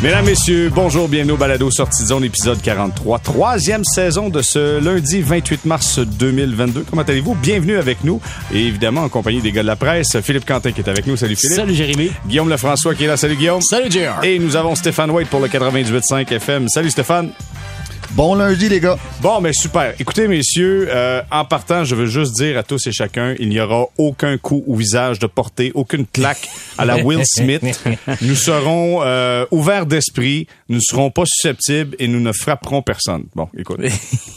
Mesdames, Messieurs, bonjour, bienvenue au Balado Sortie de zone, épisode 43. Troisième saison de ce lundi 28 mars 2022. Comment allez-vous? Bienvenue avec nous. Et évidemment, en compagnie des gars de la presse, Philippe Quentin qui est avec nous. Salut Philippe. Salut Jérémy. Guillaume Lefrançois qui est là. Salut Guillaume. Salut JR. Et nous avons Stéphane White pour le 98.5 FM. Salut Stéphane. Bon lundi, les gars. Bon, mais super. Écoutez, messieurs, euh, en partant, je veux juste dire à tous et chacun, il n'y aura aucun coup au visage de portée, aucune claque à la Will Smith. Nous serons euh, ouverts d'esprit, nous ne serons pas susceptibles et nous ne frapperons personne. Bon, écoute,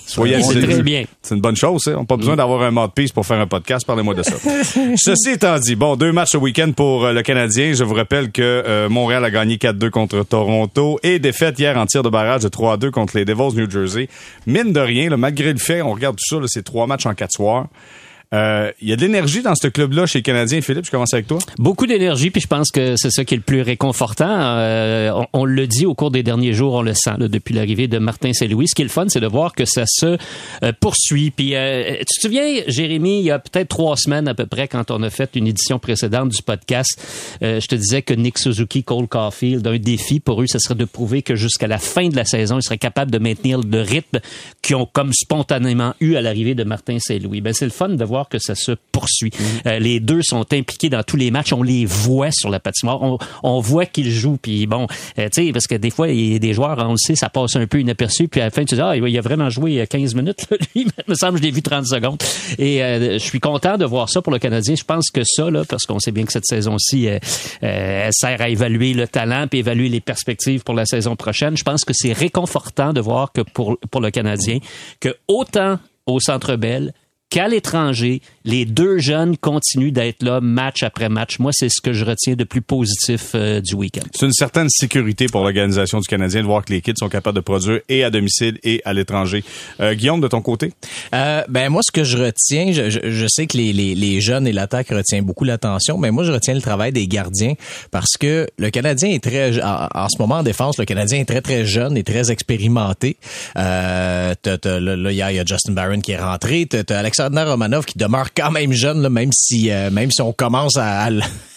soyez C'est très bien. C'est une bonne chose, hein? On n'a pas besoin d'avoir un mode peace pour faire un podcast. Parlez-moi de ça. Ceci étant dit, bon, deux matchs ce week-end pour euh, le Canadien. Je vous rappelle que euh, Montréal a gagné 4-2 contre Toronto et défaite hier en tir de barrage de 3-2 contre les Devils New Jersey. Mine de rien, malgré le fait, on regarde tout ça, c'est trois matchs en quatre soirs. Euh, Il y a de l'énergie dans ce club-là chez les Canadiens. Philippe, je commence avec toi. Beaucoup d'énergie, puis je pense que c'est ça qui est le plus réconfortant. Euh, on, on le dit au cours des derniers jours, on le sent là, depuis l'arrivée de Martin Saint-Louis. Ce qui est le fun, c'est de voir que ça se euh, poursuit. Puis, euh, tu te souviens, Jérémy, il y a peut-être trois semaines à peu près, quand on a fait une édition précédente du podcast, euh, je te disais que Nick Suzuki, Cole Caulfield, un défi pour eux, ce serait de prouver que jusqu'à la fin de la saison, ils seraient capables de maintenir le rythme qu'ils ont comme spontanément eu à l'arrivée de Martin Saint-Louis. Ben, c'est le fun de voir que ça se poursuit. Euh, les deux sont impliqués dans tous les matchs. On les voit sur la patinoire. On, on voit qu'ils jouent. Puis bon, euh, tu sais, parce que des fois, il y a des joueurs, on le sait, ça passe un peu inaperçu. Puis à la fin, tu dis, ah, il a vraiment joué 15 minutes. là, lui, il me semble que je l'ai vu 30 secondes. Et euh, je suis content de voir ça pour le Canadien. Je pense que ça, là, parce qu'on sait bien que cette saison-ci, euh, euh, elle sert à évaluer le talent puis évaluer les perspectives pour la saison prochaine. Je pense que c'est réconfortant de voir que pour, pour le Canadien, que autant au Centre Bell qu'à l'étranger, les deux jeunes continuent d'être là match après match. Moi, c'est ce que je retiens de plus positif euh, du week-end. C'est une certaine sécurité pour l'organisation du Canadien de voir que les kids sont capables de produire et à domicile et à l'étranger. Euh, Guillaume, de ton côté? Euh, ben moi, ce que je retiens, je, je, je sais que les, les, les jeunes et l'attaque retient beaucoup l'attention, mais moi, je retiens le travail des gardiens parce que le Canadien est très, en, en ce moment en défense, le Canadien est très très jeune et très expérimenté. Euh, t'as- t'as- là, là, il y, a il y a Justin Barron qui est rentré, t'as t'as Alexander Romanov qui demeure quand même jeune, là, même si euh, même si on commence à,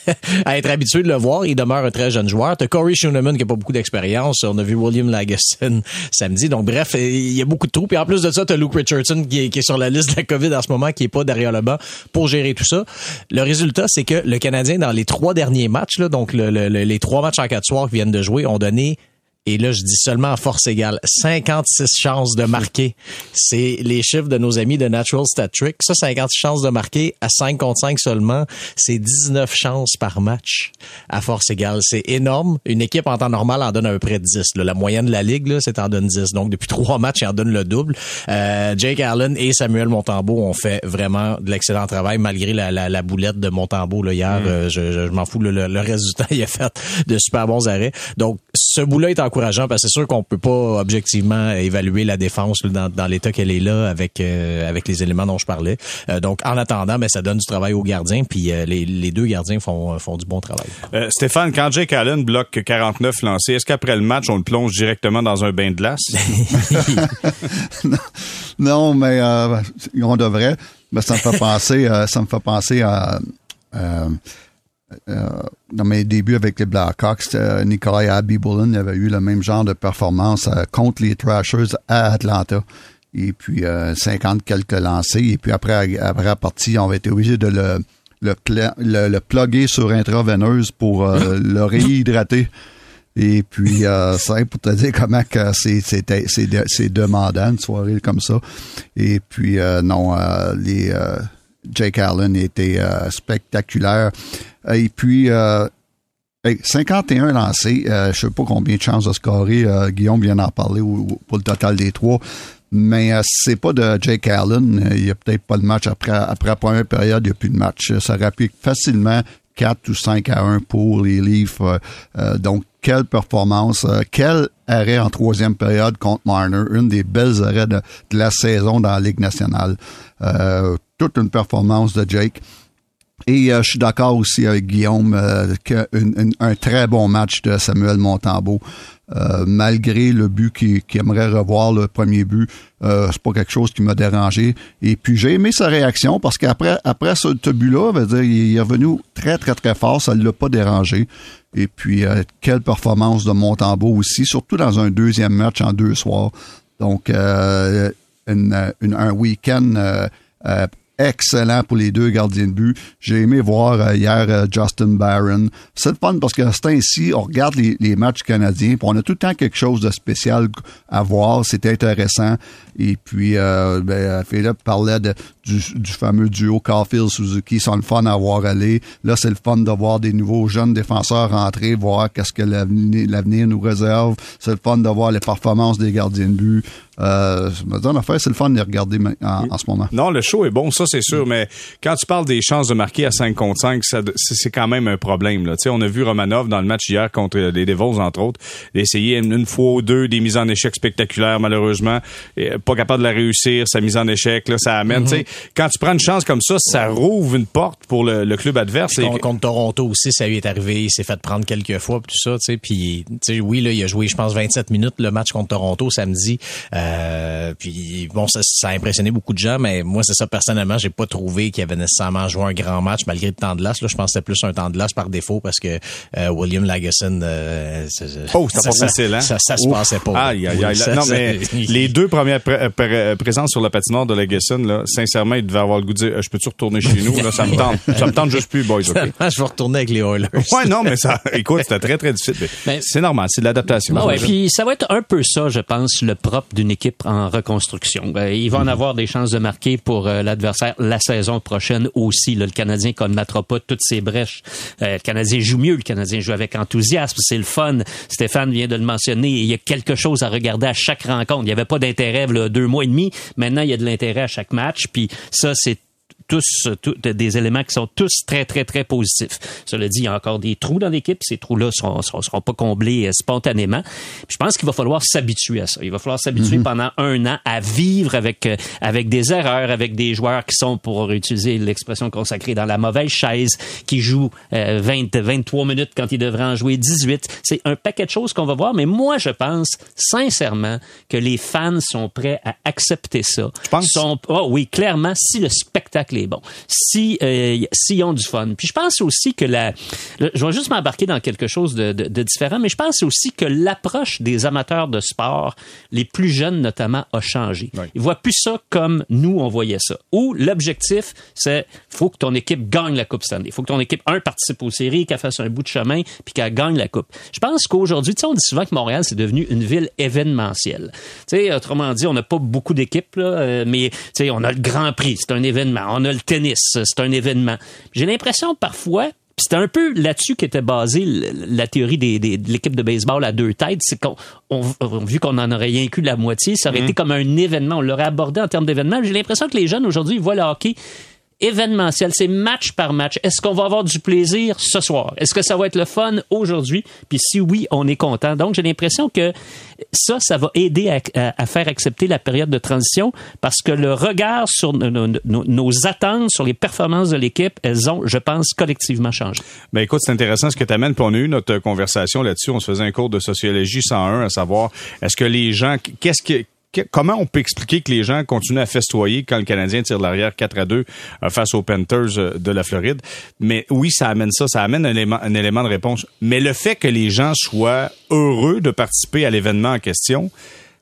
à être habitué de le voir, il demeure un très jeune joueur. T'as Corey Schooneman qui a pas beaucoup d'expérience. On a vu William Lagesson samedi. Donc bref, il y a beaucoup de trous. Puis en plus de ça, t'as Luke Richardson qui est, qui est sur la liste de la COVID en ce moment, qui est pas derrière le banc pour gérer tout ça. Le résultat, c'est que le Canadien, dans les trois derniers matchs, donc le- le- le- les trois matchs en quatre soirs qui viennent de jouer, ont donné et là, je dis seulement à force égale, 56 chances de marquer. C'est les chiffres de nos amis de Natural Stat Trick. Ça, 56 chances de marquer à 5 contre 5 seulement, c'est 19 chances par match à force égale. C'est énorme. Une équipe en temps normal en donne à peu près 10. là. La moyenne de la ligue, là, c'est en donne 10. Donc, depuis trois matchs, il en donne le double. Euh, Jake Allen et Samuel Montembeau ont fait vraiment de l'excellent travail malgré la, la, la boulette de Montembeau là, hier. Euh, je je, je m'en fous. Le, le, temps, il a fait de super bons arrêts. Donc, ce bout-là est encourageant parce que c'est sûr qu'on peut pas objectivement évaluer la défense dans, dans l'état qu'elle est là avec euh, avec les éléments dont je parlais. Euh, donc, en attendant, ben, ça donne du travail aux gardiens. Puis euh, les, les deux gardiens font, font du bon travail. Euh, Stéphane, quand Jake Allen bloque 49 lancés, est-ce qu'après le match, on le plonge directement dans un bain de glace? Non, mais euh, on devrait. Mais ça me fait penser, euh, ça me fait penser à dans mes débuts avec les Blackhawks, c'était Nikolai Abibulin avait eu le même genre de performance euh, contre les Thrashers à Atlanta. Et puis euh, 50 quelques lancés. Et puis après, après la partie, on avait été obligé de le le, plugger sur intraveineuse pour euh, le réhydrater. Et puis, euh, ça, pour te dire comment que c'est, c'est, c'est, de- c'est demandant une soirée comme ça. Et puis, euh, non, euh, les euh, Jake Allen était euh, spectaculaire. Et puis, euh, hey, 51 lancés, euh, je sais pas combien de chances de scorer. euh, Guillaume vient d'en parler ou- ou pour le total des trois. Mais euh, c'est pas de Jake Allen. euh, Il y a peut-être pas de match après, après la première période, il n'y a plus de match. Ça rapplique facilement 4 ou 5 à 1 pour les Leafs. Euh, euh, donc, quelle performance, euh, quel arrêt en troisième période contre Marner, une des belles arrêts de, la saison dans la Ligue nationale. Euh, toute une performance de Jake. Et euh, je suis d'accord aussi avec Guillaume euh, qu'un un très bon match de Samuel Montambeau. Euh, malgré le but qu'il aimerait revoir, le premier but, c'est pas quelque chose qui m'a dérangé. Et puis j'ai aimé sa réaction parce qu'après après ce, but-là, il est revenu très très très fort, ça ne l'a pas dérangé. Et puis quelle performance de Montembeau aussi, surtout dans un deuxième match en deux soirs. Donc un week-end excellent pour les deux gardiens de but. J'ai aimé voir euh, hier euh, Justin Barron. C'est le fun parce que c'est ainsi, on regarde les, matchs canadiens, puis on a tout le temps quelque chose de spécial à voir. C'est intéressant. Et puis, euh, ben, Philippe parlait de, du, du, fameux duo Caulfield-Suzuki. C'est le fun à voir aller. Là, c'est le fun de voir des nouveaux jeunes défenseurs rentrer, voir qu'est-ce que l'avenir nous réserve. C'est le fun de voir les performances des gardiens de but. Euh, en fait, c'est le fun de les regarder en, ce moment. Non, le show est bon, ça c'est sûr, mais quand tu parles des chances de marquer à 5 contre 5, c'est quand même un problème. Là. on a vu Romanov dans le match hier contre les Devils, entre autres, essayer une, fois ou deux des mises en échec spectaculaires, malheureusement. Et, pas capable de la réussir, sa mise en échec, là, ça amène. Mm-hmm. Quand tu prends une chance comme ça, ça rouvre une porte pour le, club adverse. Contre, contre, Toronto aussi, ça lui est arrivé. Il s'est fait prendre quelques fois, tout ça. Puis, oui, là, il a joué, je pense, 27 minutes le match contre Toronto samedi. Euh, puis bon, ça, ça, a impressionné beaucoup de gens, mais moi, c'est ça personnellement, j'ai pas trouvé qu'il avait nécessairement joué un grand match malgré le temps de glace. Là, je c'était plus un temps de glace par défaut parce que euh, William Lagesson. Euh, oh, c'était pas facile, hein? Ça, ça, se passait pas. Aïe, aïe, aïe. non, mais les deux premières présences sur la patinoire de Lagesson, là, sincèrement, il devait avoir le goût de dire, je peux-tu retourner chez nous? Là, ça me tente. Ça me tente juste plus, boys. Okay? je vais retourner avec les Oilers. Ouais, non, mais ça, écoute, c'était très, très difficile. Mais, c'est normal, c'est de l'adaptation. ouais, puis ça va être un peu ça, je pense, le propre d'une équipe en reconstruction. Ben, il va en mhm. avoir des chances de marquer pour euh, l'adversaire la saison prochaine aussi. le Canadien ne commettra pas toutes ses brèches. Euh, le Canadien joue mieux, le Canadien joue avec enthousiasme, c'est le fun. Stéphane vient de le mentionner. Il y a quelque chose à regarder à chaque rencontre. Il n'y avait pas d'intérêt là, deux mois et demi. Maintenant, il y a de l'intérêt à chaque match. Puis ça, c'est tous, des éléments qui sont tous très, très, très positifs. Cela dit, il y a encore des trous dans l'équipe. Ces trous-là ne seront, pas comblés euh, spontanément. je pense qu'il va falloir s'habituer à ça. Il va falloir s'habituer mm-hmm. pendant un an à vivre avec, euh, avec des erreurs, avec des joueurs qui sont, pour utiliser l'expression consacrée, dans la mauvaise chaise, qui jouent 20, euh, 23 minutes quand ils devraient en jouer 18. C'est un paquet de choses qu'on va voir, mais moi, je pense sincèrement que les fans sont prêts à accepter ça. Je pense. Sont, oh oui, clairement, si le spectacle les bons. Si euh, s'ils ont du fun. Puis je pense aussi que la, je vais juste m'embarquer dans quelque chose de, de, différent, mais je pense aussi que l'approche des amateurs de sport, les plus jeunes notamment, a changé. Ils voient plus ça comme nous on voyait ça. Où l'objectif c'est faut que ton équipe gagne la Coupe Stanley. Faut que ton équipe un participe aux séries, qu'elle fasse un bout de chemin, puis qu'elle gagne la Coupe. Je pense qu'aujourd'hui, tu sais, on dit souvent que Montréal c'est devenu une ville événementielle. Tu sais, autrement dit, on n'a pas beaucoup d'équipes là, euh, mais tu sais, on a le Grand Prix, c'est un événement on a le tennis, c'est un événement. J'ai l'impression parfois, c'était un peu là-dessus qu'était basée la théorie des, de l'équipe de baseball à deux têtes, c'est qu'on vu qu'on en aurait rien que la moitié, ça aurait mm-hmm. été comme un événement, on l'aurait abordé en termes d'événement. J'ai l'impression que les jeunes aujourd'hui voient le hockey événementiel, c'est match par match. Est-ce qu'on va avoir du plaisir ce soir? Est-ce que ça va être le fun aujourd'hui? Puis si oui, on est content. Donc, j'ai l'impression que ça, ça va aider à, faire accepter la période de transition parce que le regard sur nos, attentes sur les performances de l'équipe, elles ont, je pense, collectivement changé. Ben écoute, c'est intéressant ce que tu amènes. Puis on a eu notre conversation là-dessus. On se faisait un cours de sociologie 101 à savoir est-ce que les gens, qu'est-ce que comment on peut expliquer que les gens continuent à festoyer quand le Canadien tire l'arrière 4 à 2 euh, face aux Panthers euh, de la Floride? Mais oui, ça amène ça, ça amène un élément, de réponse. Mais le fait que les gens soient heureux de participer à l'événement en question,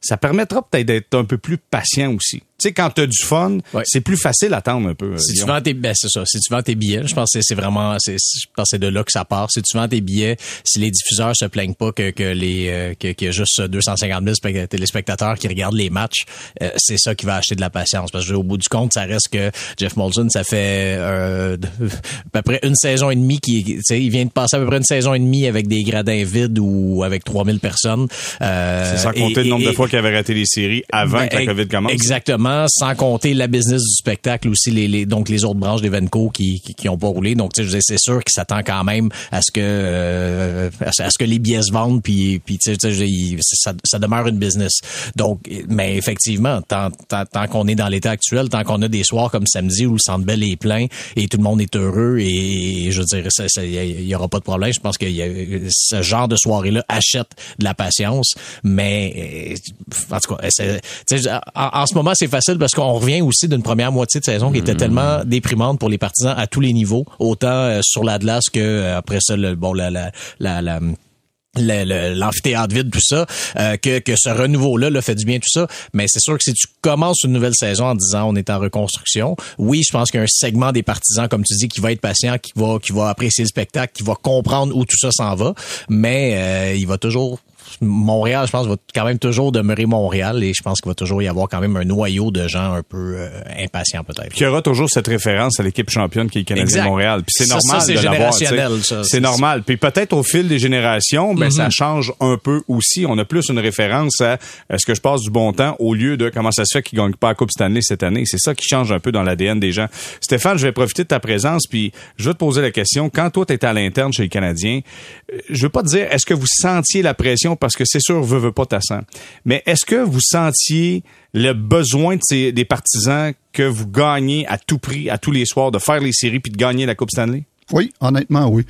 ça permettra peut-être d'être un peu plus patient aussi sais, quand t'as du fun, c'est plus facile à attendre un peu. Si tu vends tes, ben c'est ça. Si tu vends tes billets, je pense que c'est vraiment, c'est, je pense c'est de là que ça part. Si tu vends tes billets, si les diffuseurs se plaignent pas que, que les, euh, que, qu'il y a juste 250 000 téléspectateurs qui regardent les matchs, euh, c'est ça qui va acheter de la patience. Parce que au bout du compte, ça reste que Jeff Molson, ça fait euh, à peu près une saison et demie qui, tu sais, il vient de passer à peu près une saison et demie avec des gradins vides ou avec 3000 personnes. c'est sans compter le nombre de fois qu'il avait raté les séries avant ben, que la COVID commence. Exactement sans compter la business du spectacle aussi, les, donc les autres branches d'Evenco qui, qui, qui ont pas roulé. Donc, tu sais, c'est sûr qu'il s'attend quand même à ce que euh, à ce que les billets se vendent, puis, puis tu sais, ça, ça demeure une business. Donc, mais effectivement, tant, tant, tant qu'on est dans l'état actuel, tant qu'on a des soirs comme samedi où le Centre Bell est plein et tout le monde est heureux et, je veux dire, il y aura pas de problème. Je pense que ce genre de soirée-là achète de la patience, mais en tout cas, en, en, ce moment, c'est facile parce qu'on revient aussi d'une première moitié de saison qui était mm-hmm. tellement déprimante pour les partisans à tous les niveaux, autant euh, sur l'Atlas que euh, après ça, le, bon, la, la, la, la l'amphithéâtre vide, tout ça, euh, que, que ce renouveau-là le fait du bien, tout ça. Mais c'est sûr que si tu commences une nouvelle saison en disant on est en reconstruction, oui, je pense qu'il y a un segment des partisans, comme tu dis, qui va être patient, qui va, qui va apprécier le spectacle, qui va comprendre où tout ça s'en va, mais il va toujours Montréal, je pense, va quand même toujours demeurer Montréal et je pense qu'il va toujours y avoir quand même un noyau de gens un peu euh, impatients peut-être. Il y aura toujours cette référence à l'équipe championne qui est Canadien Montréal. Puis c'est normal ça, c'est générationnel. C'est normal. Puis peut-être au fil des générations, ben ça mhm. change un peu aussi. On a plus une référence à est-ce que je passe du bon temps au lieu de comment ça se fait qu'ils gagnent pas la Coupe Stanley cette année. C'est ça qui change un peu dans l'ADN des gens. Stéphane, je vais profiter de ta présence puis je vais te poser la question. Quand toi t'étais à l'interne chez les Canadiens, euh, je veux pas te dire est-ce que vous sentiez la pression parce que c'est sûr, veut, veut pas ta Mais est-ce que vous sentiez le besoin de ces, des partisans que vous gagnez à tout prix, à tous les soirs, de faire les séries puis de gagner la Coupe Stanley? Oui, honnêtement, oui.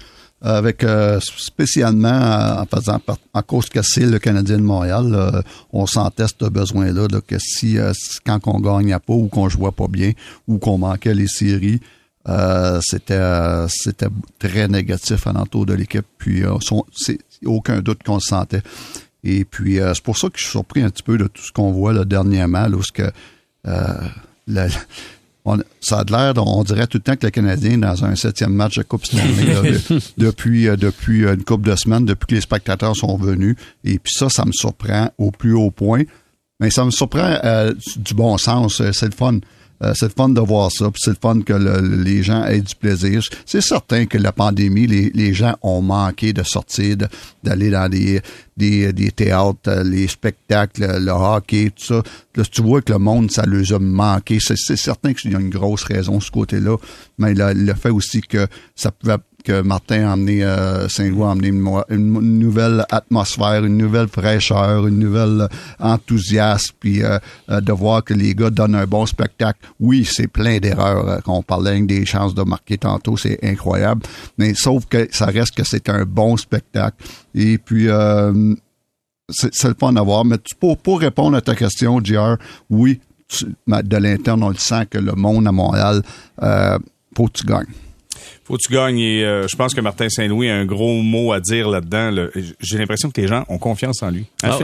Avec euh, spécialement euh, en faisant en cause c'est le Canadien de Montréal, on sentait ce besoin-là que si quand on gagnait pas ou qu'on jouait pas bien ou qu'on manquait les séries, c'était c'était très négatif à l'entour de l'équipe. Puis c'est aucun doute qu'on le sentait. Et puis, euh, c'est pour ça que je suis surpris un petit peu de tout ce qu'on voit là, dernièrement, lorsque euh, ça a l'air, on dirait tout le temps que le Canadien est dans un septième match de Coupe Stanley depuis, euh, depuis une couple de semaines, depuis que les spectateurs sont venus. Et puis ça, ça me surprend au plus haut point. Mais ça me surprend du bon sens. C'est le fun. Euh, c'est le fun de voir ça, puis c'est le fun que les gens aient du plaisir. C'est certain que la pandémie, les, gens ont manqué de sortir, d'aller dans des, des, théâtres, euh, les spectacles, le hockey, tout ça. Là, tu vois que le monde, ça leur a manqué. C'est certain qu'il y a une grosse raison ce côté-là, mais le fait aussi que ça pouvait que Martin a amené, euh, Saint-Louis a amené une, nouvelle atmosphère, une nouvelle fraîcheur, une nouvelle enthousiasme, puis euh, euh, de voir que les gars donnent un bon spectacle. Oui, c'est plein d'erreurs. Quand on parlait des chances de marquer tantôt, c'est incroyable. Mais sauf que ça reste que c'est un bon spectacle. Et puis, c'est le fun à voir. Mais pour, pour répondre à ta question, JR, oui, de l'interne, on le sent que le monde à Montréal, faut que tu gagnes faut que tu gagnes. Et euh, je pense que Martin Saint-Louis a un gros mot à dire là-dedans. J'ai l'impression que les gens ont confiance en lui. Hein, ah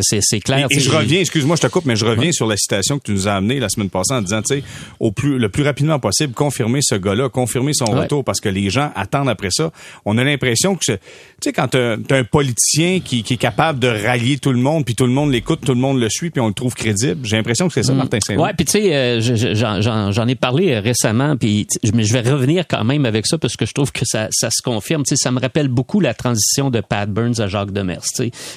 c'est clair. Et, je reviens, excuse-moi, je te coupe, mais je reviens sur la citation que tu nous as amenée la semaine passée en disant, tu sais, au plus, le plus rapidement possible, confirmer ce gars-là, confirmer son retour, parce que les gens attendent après ça. On a l'impression que, tu sais, quand tu as, un politicien qui, qui, est capable de rallier tout le monde, puis tout le monde l'écoute, tout le monde le suit, puis on le trouve crédible, j'ai l'impression que c'est ça, mm. Martin Saint-Louis. Ouais, puis tu sais, euh, j'en ai parlé euh, récemment, puis mais je vais revenir quand même avec ça parce que je trouve que ça, se confirme. Ça me rappelle beaucoup la transition de Pat Burns à Jacques Demers.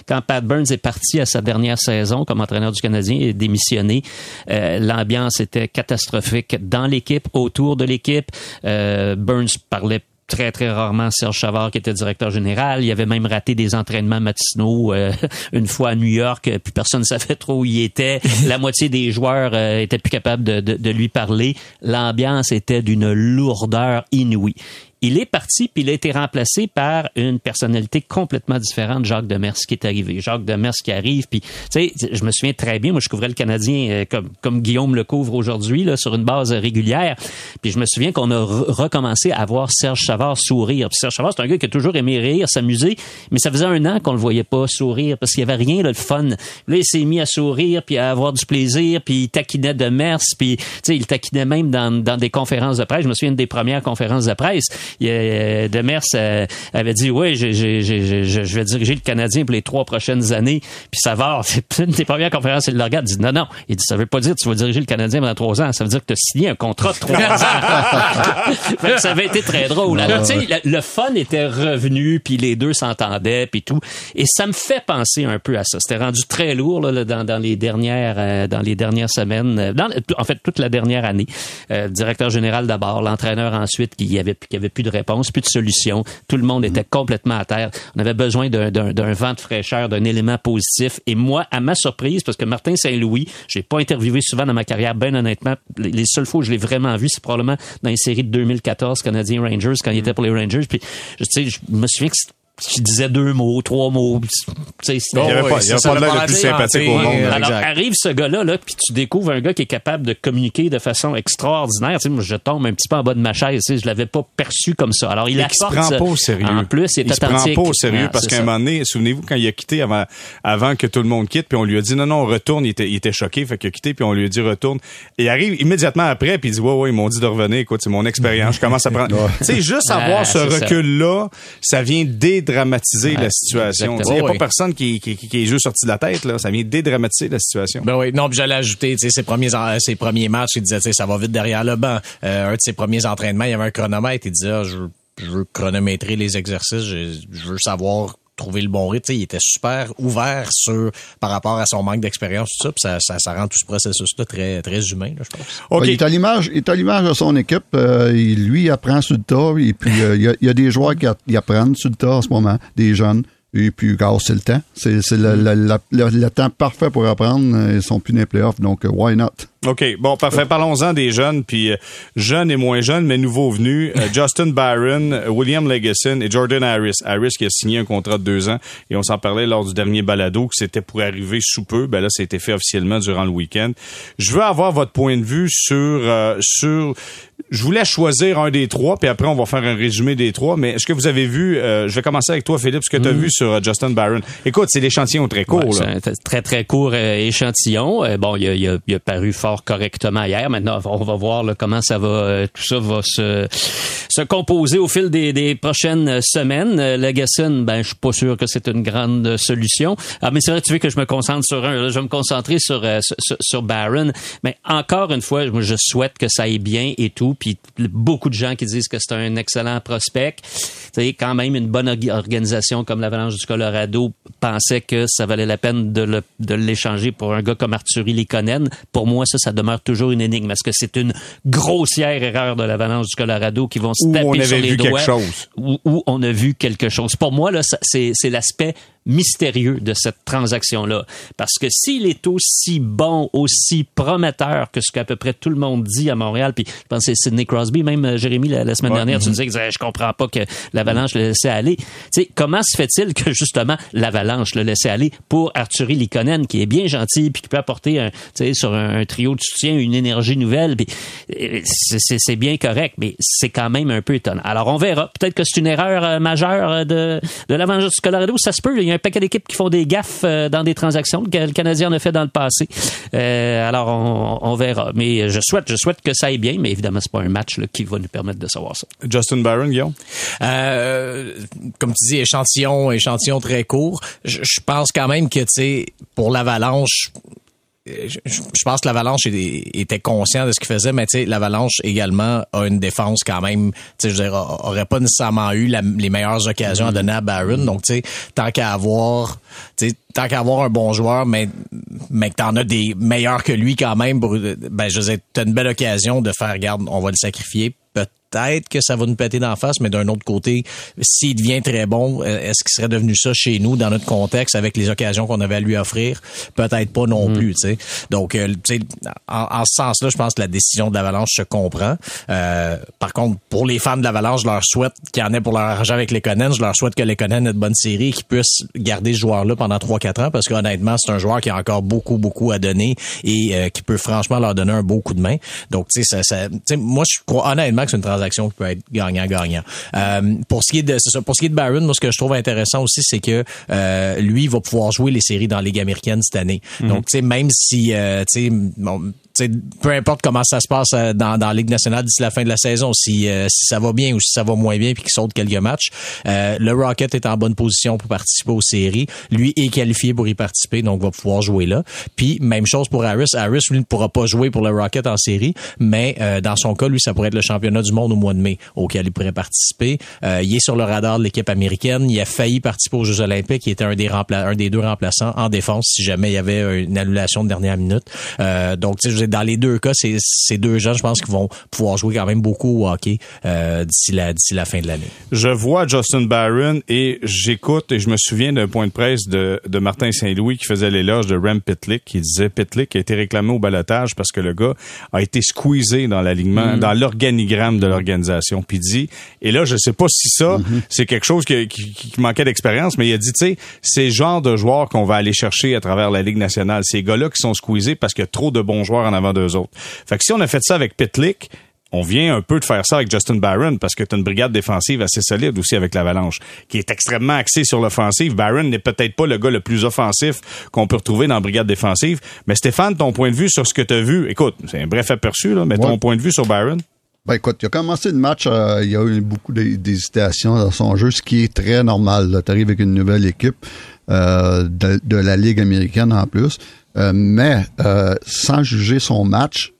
Quand Pat Burns est parti à sa dernière saison comme entraîneur du Canadien et démissionné, euh, l'ambiance était catastrophique dans l'équipe, autour de l'équipe. Euh, Burns parlait très, très rarement Serge Chavard, qui était directeur général. Il avait même raté des entraînements matinaux euh, une fois à New York, puis personne ne savait trop où il était. La moitié des joueurs euh, étaient plus capables de, de, de lui parler. L'ambiance était d'une lourdeur inouïe. Il est parti, puis il a été remplacé par une personnalité complètement différente, Jacques Demers, qui est arrivé. Jacques Demers qui arrive, puis, tu sais, je me souviens très bien, moi, je couvrais le Canadien euh, comme, comme Guillaume le couvre aujourd'hui, là, sur une base régulière. Puis je me souviens qu'on a recommencé à voir Serge Chavard sourire. Serge Chavard, c'est un gars qui a toujours aimé rire, s'amuser, mais ça faisait un an qu'on le voyait pas sourire, parce qu'il y avait rien, là, le fun. Là, il s'est mis à sourire, puis à avoir du plaisir, puis il taquinait Demers, puis, tu sais, il taquinait même dans, dans des conférences de presse. Je me souviens des premières conférences de presse il, euh, Demers euh, avait dit, oui, je, vais diriger le Canadien pour les trois prochaines années. Puis ça va, c'est une des premières conférences, il le regarde, il dit, non, non. Il dit, ça veut pas dire que tu vas diriger le Canadien pendant trois ans. Ça veut dire que tu as signé un contrat de trois ans. ça avait été très drôle. Alors, tu sais, le, fun était revenu, puis les deux s'entendaient, puis tout. Et ça me fait penser un peu à ça. C'était rendu très lourd là, dans, dans les dernières euh, dans les dernières semaines, dans, en fait toute la dernière année. Euh, directeur général d'abord, l'entraîneur ensuite, qui avait, qui avait plus de réponse, plus de solution. Tout le monde était complètement à terre. On avait besoin d'un vent de fraîcheur, d'un élément positif. Et moi, à ma surprise, parce que Martin Saint-Louis, j'ai pas interviewé souvent dans ma carrière, bien honnêtement, les, seules fois où je l'ai vraiment vu, c'est probablement dans les séries de 2014 Canadiens Rangers, quand il était pour les Rangers. Puis, je, je me souviens que tu disais deux mots, trois mots. Il n'y avait pas, il pas l'air le plus sympathique au monde. Alors, arrive ce gars-là, là, puis tu découvres un gars qui est capable de communiquer de façon extraordinaire. Tu sais, moi, je tombe un petit peu en bas de ma chaise. Tu sais, je l'avais pas perçu comme ça. Alors, il ne se prend pas au sérieux. En plus, il est il se prend pas au sérieux parce qu'à un moment donné, souvenez-vous, quand il a quitté avant, avant que tout le monde quitte, puis on lui a dit non, non, retourne. Il était, il était choqué, fait qu'il a quitté, puis on lui a dit retourne. Et il arrive immédiatement après, puis il dit ouais, ouais, ils m'ont dit de revenir. Écoute, c'est mon expérience. Je commence à prendre. tu sais, juste avoir ce recul-là, ça vient dédramatiser la situation. Il n'y a pas personne qui, qui, qui, est juste sorti de la tête. Là. Ça vient dédramatiser la situation. Ben oui, non, puis j'allais ajouter ses premiers, ses premiers matchs, il disait ça va vite derrière le banc. Euh, un de ses premiers entraînements, il y avait un chronomètre. Il disait ah, je, je veux chronométrer les exercices, je, je veux savoir trouver le bon rythme. il était super ouvert sur par rapport à son manque d'expérience, tout ça, ça, ça, rend tout ce processus-là très, très humain, je pense. il est à l'image, il est à l'image de son équipe. Euh, il, lui, apprend sur le tas, et puis euh, il, y a, il, y a, des joueurs qui, apprennent sur le tas en ce moment, des jeunes. Et puis, gars, c'est le temps. C'est le, le, le, temps parfait pour apprendre. Ils sont plus dans les playoffs, donc why not? OK. Bon, parfait. Parlons-en des jeunes, puis euh, jeunes et moins jeunes, mais nouveaux venus. Euh, Justin Barron, William Legason et Jordan Harris. Harris qui a signé un contrat de deux ans, et on s'en parlait lors du dernier balado, que c'était pour arriver sous peu. Ben là, ça a été fait officiellement durant le week-end. Je veux avoir votre point de vue sur... Euh, sur je voulais choisir un des trois, puis après, on va faire un résumé des trois. Mais est-ce que vous avez vu... je vais commencer avec toi, Philippe, ce que tu as mm. vu sur Justin Barron. Écoute, c'est l'échantillon très court. c'est un très, très court échantillon. bon, il a, il, a, il a paru fort correctement hier. Maintenant, on va voir comment ça va, euh, tout ça va se, se composer au fil des, des prochaines semaines. Euh, Legacy, ben, je suis pas sûr que c'est une grande solution. Ah, mais c'est vrai, tu veux que je me concentre sur un. Je vais me concentrer sur, euh, sur, sur Barron. Mais encore une fois, je souhaite que ça aille bien et tout. Puis beaucoup de gens qui disent que c'est un excellent prospect. C'est quand même une bonne organisation comme l'Avalanche du Colorado pensait que ça valait la peine de l'échanger pour un gars comme Arthurie Likonen. Pour moi, ça, ça demeure toujours une énigme. Est-ce que c'est une grossière erreur de l'Avalanche du Colorado qui vont se taper sur les doigts? Où, on a vu quelque chose. Pour moi, là, c'est l'aspect mystérieux de cette transaction-là. Parce que s'il est aussi bon, aussi prometteur que ce qu'à peu près tout le monde dit à Montréal, puis je pense que c'est Sidney Crosby, même euh, Jérémy, la, semaine dernière, tu nous disais que je comprends pas que l'Avalanche le laissait aller. Tu sais, comment se fait-il que justement l'Avalanche le laissait aller pour Arthurie Likonen, qui est bien gentil, puis qui peut apporter un, sur un, trio de soutien une énergie nouvelle, puis euh, c'est bien correct, mais c'est quand même un peu étonnant. Alors on verra. Peut-être que c'est une erreur euh, majeure de, de l'Avalanche du Colorado, ça se peut. Il y a un paquet d'équipes qui font des gaffes euh, dans des transactions que le Canadien en a fait dans le passé. Euh, alors, on, verra. Mais je souhaite, je souhaite que ça aille bien, mais évidemment, c'est pas un match qui va nous permettre de savoir ça. Justin Barron, Guillaume? Euh, comme tu dis, échantillon, échantillon très court. Je, je pense quand même que, tu sais, pour l'Avalanche, je, pense que l'Avalanche était conscient de ce qu'il faisait, mais l'Avalanche également a une défense quand même, je veux dire, aurait pas nécessairement eu les meilleures occasions à donner à Barron. Donc, tu sais, tant qu'à avoir, tant qu'à avoir un bon joueur, mais, mais que t'en as des meilleurs que lui quand même, ben, je t'as une belle occasion de faire, garde, on va le sacrifier peut-être que ça va nous péter d'en face, mais d'un autre côté, s'il devient très bon, euh, est-ce qu'il serait devenu ça chez nous, dans notre contexte, avec les occasions qu'on avait à lui offrir? Peut-être pas non mm. plus, tu sais. Donc, euh, tu sais, en, ce sens-là, je pense que la décision de l'Avalanche se comprend. Euh, par contre, pour les fans de l'Avalanche, je leur souhaite qu'il y en ait pour leur argent avec les Conan. Je leur souhaite que les Conan aient de bonnes séries et qu'ils puissent garder ce joueur-là pendant 3-4 ans, parce qu'honnêtement, c'est un joueur qui a encore beaucoup, beaucoup à donner et qui peut franchement leur donner un beau coup de main. Donc, tu sais, ça, ça moi, je crois honnêtement que c'est une transaction qui peut être gagnant-gagnant. Euh, pour ce qui est de ça, pour ce qui est de Barron, moi ce que je trouve intéressant aussi, c'est que euh, lui va pouvoir jouer les séries dans la Ligue américaine cette année. Mhm. Donc tu sais même si euh, tu sais peu importe comment ça se passe euh, dans, dans la Ligue nationale d'ici la fin de la saison, si, euh, si ça va bien ou si ça va moins bien puis qu'il saute quelques matchs, euh, le Rocket est en bonne position pour participer aux séries. Lui est qualifié pour y participer, donc va pouvoir jouer là. Puis même chose pour Harris. Harris, lui, ne pourra pas jouer pour le Rocket en série, mais dans son cas, lui, ça pourrait être le championnat du monde au mois de mai auquel il pourrait participer. il est sur le radar de l'équipe américaine. Il a failli participer aux Jeux olympiques. Il était un des, un des deux remplaçants en défense si jamais il y avait une annulation de dernière minute. donc, tu sais, dans les deux cas, c'est ces deux gens, je pense qu'ils vont pouvoir jouer quand même beaucoup au hockey euh, d'ici la d'ici la fin de l'année. Je vois Justin Barron et j'écoute et je me souviens d'un point de presse de, de Martin Saint-Louis qui faisait l'éloge de Rem Pitlick qui disait Pitlick a été réclamé au balotage parce que le gars a été squeezé dans l'alignement, mm-hmm. dans l'organigramme de l'organisation. Puis dit et là je sais pas si ça mm-hmm. c'est quelque chose qui, qui, qui manquait d'expérience, mais il a dit tu sais c'est le genre de joueurs qu'on va aller chercher à travers la ligue nationale. Ces gars-là qui sont squeezés parce qu'il y a trop de bons joueurs en avant d'eux autres. Fait que si on a fait ça avec Pitlick, on vient un peu de faire ça avec Justin Barron parce que tu as une brigade défensive assez solide aussi avec l'Avalanche, qui est extrêmement axée sur l'offensive. Barron n'est peut-être pas le gars le plus offensif qu'on peut retrouver dans la brigade défensive. Mais Stéphane, ton point de vue sur ce que tu as vu, écoute, c'est un bref aperçu, là, mais ton point de vue sur Barron? Ben écoute, il a commencé le match, euh, il y a eu beaucoup d'hésitations dans son jeu, ce qui est très normal. Tu arrives avec une nouvelle équipe euh, de, la Ligue américaine en plus. Euh, mais sans juger son match,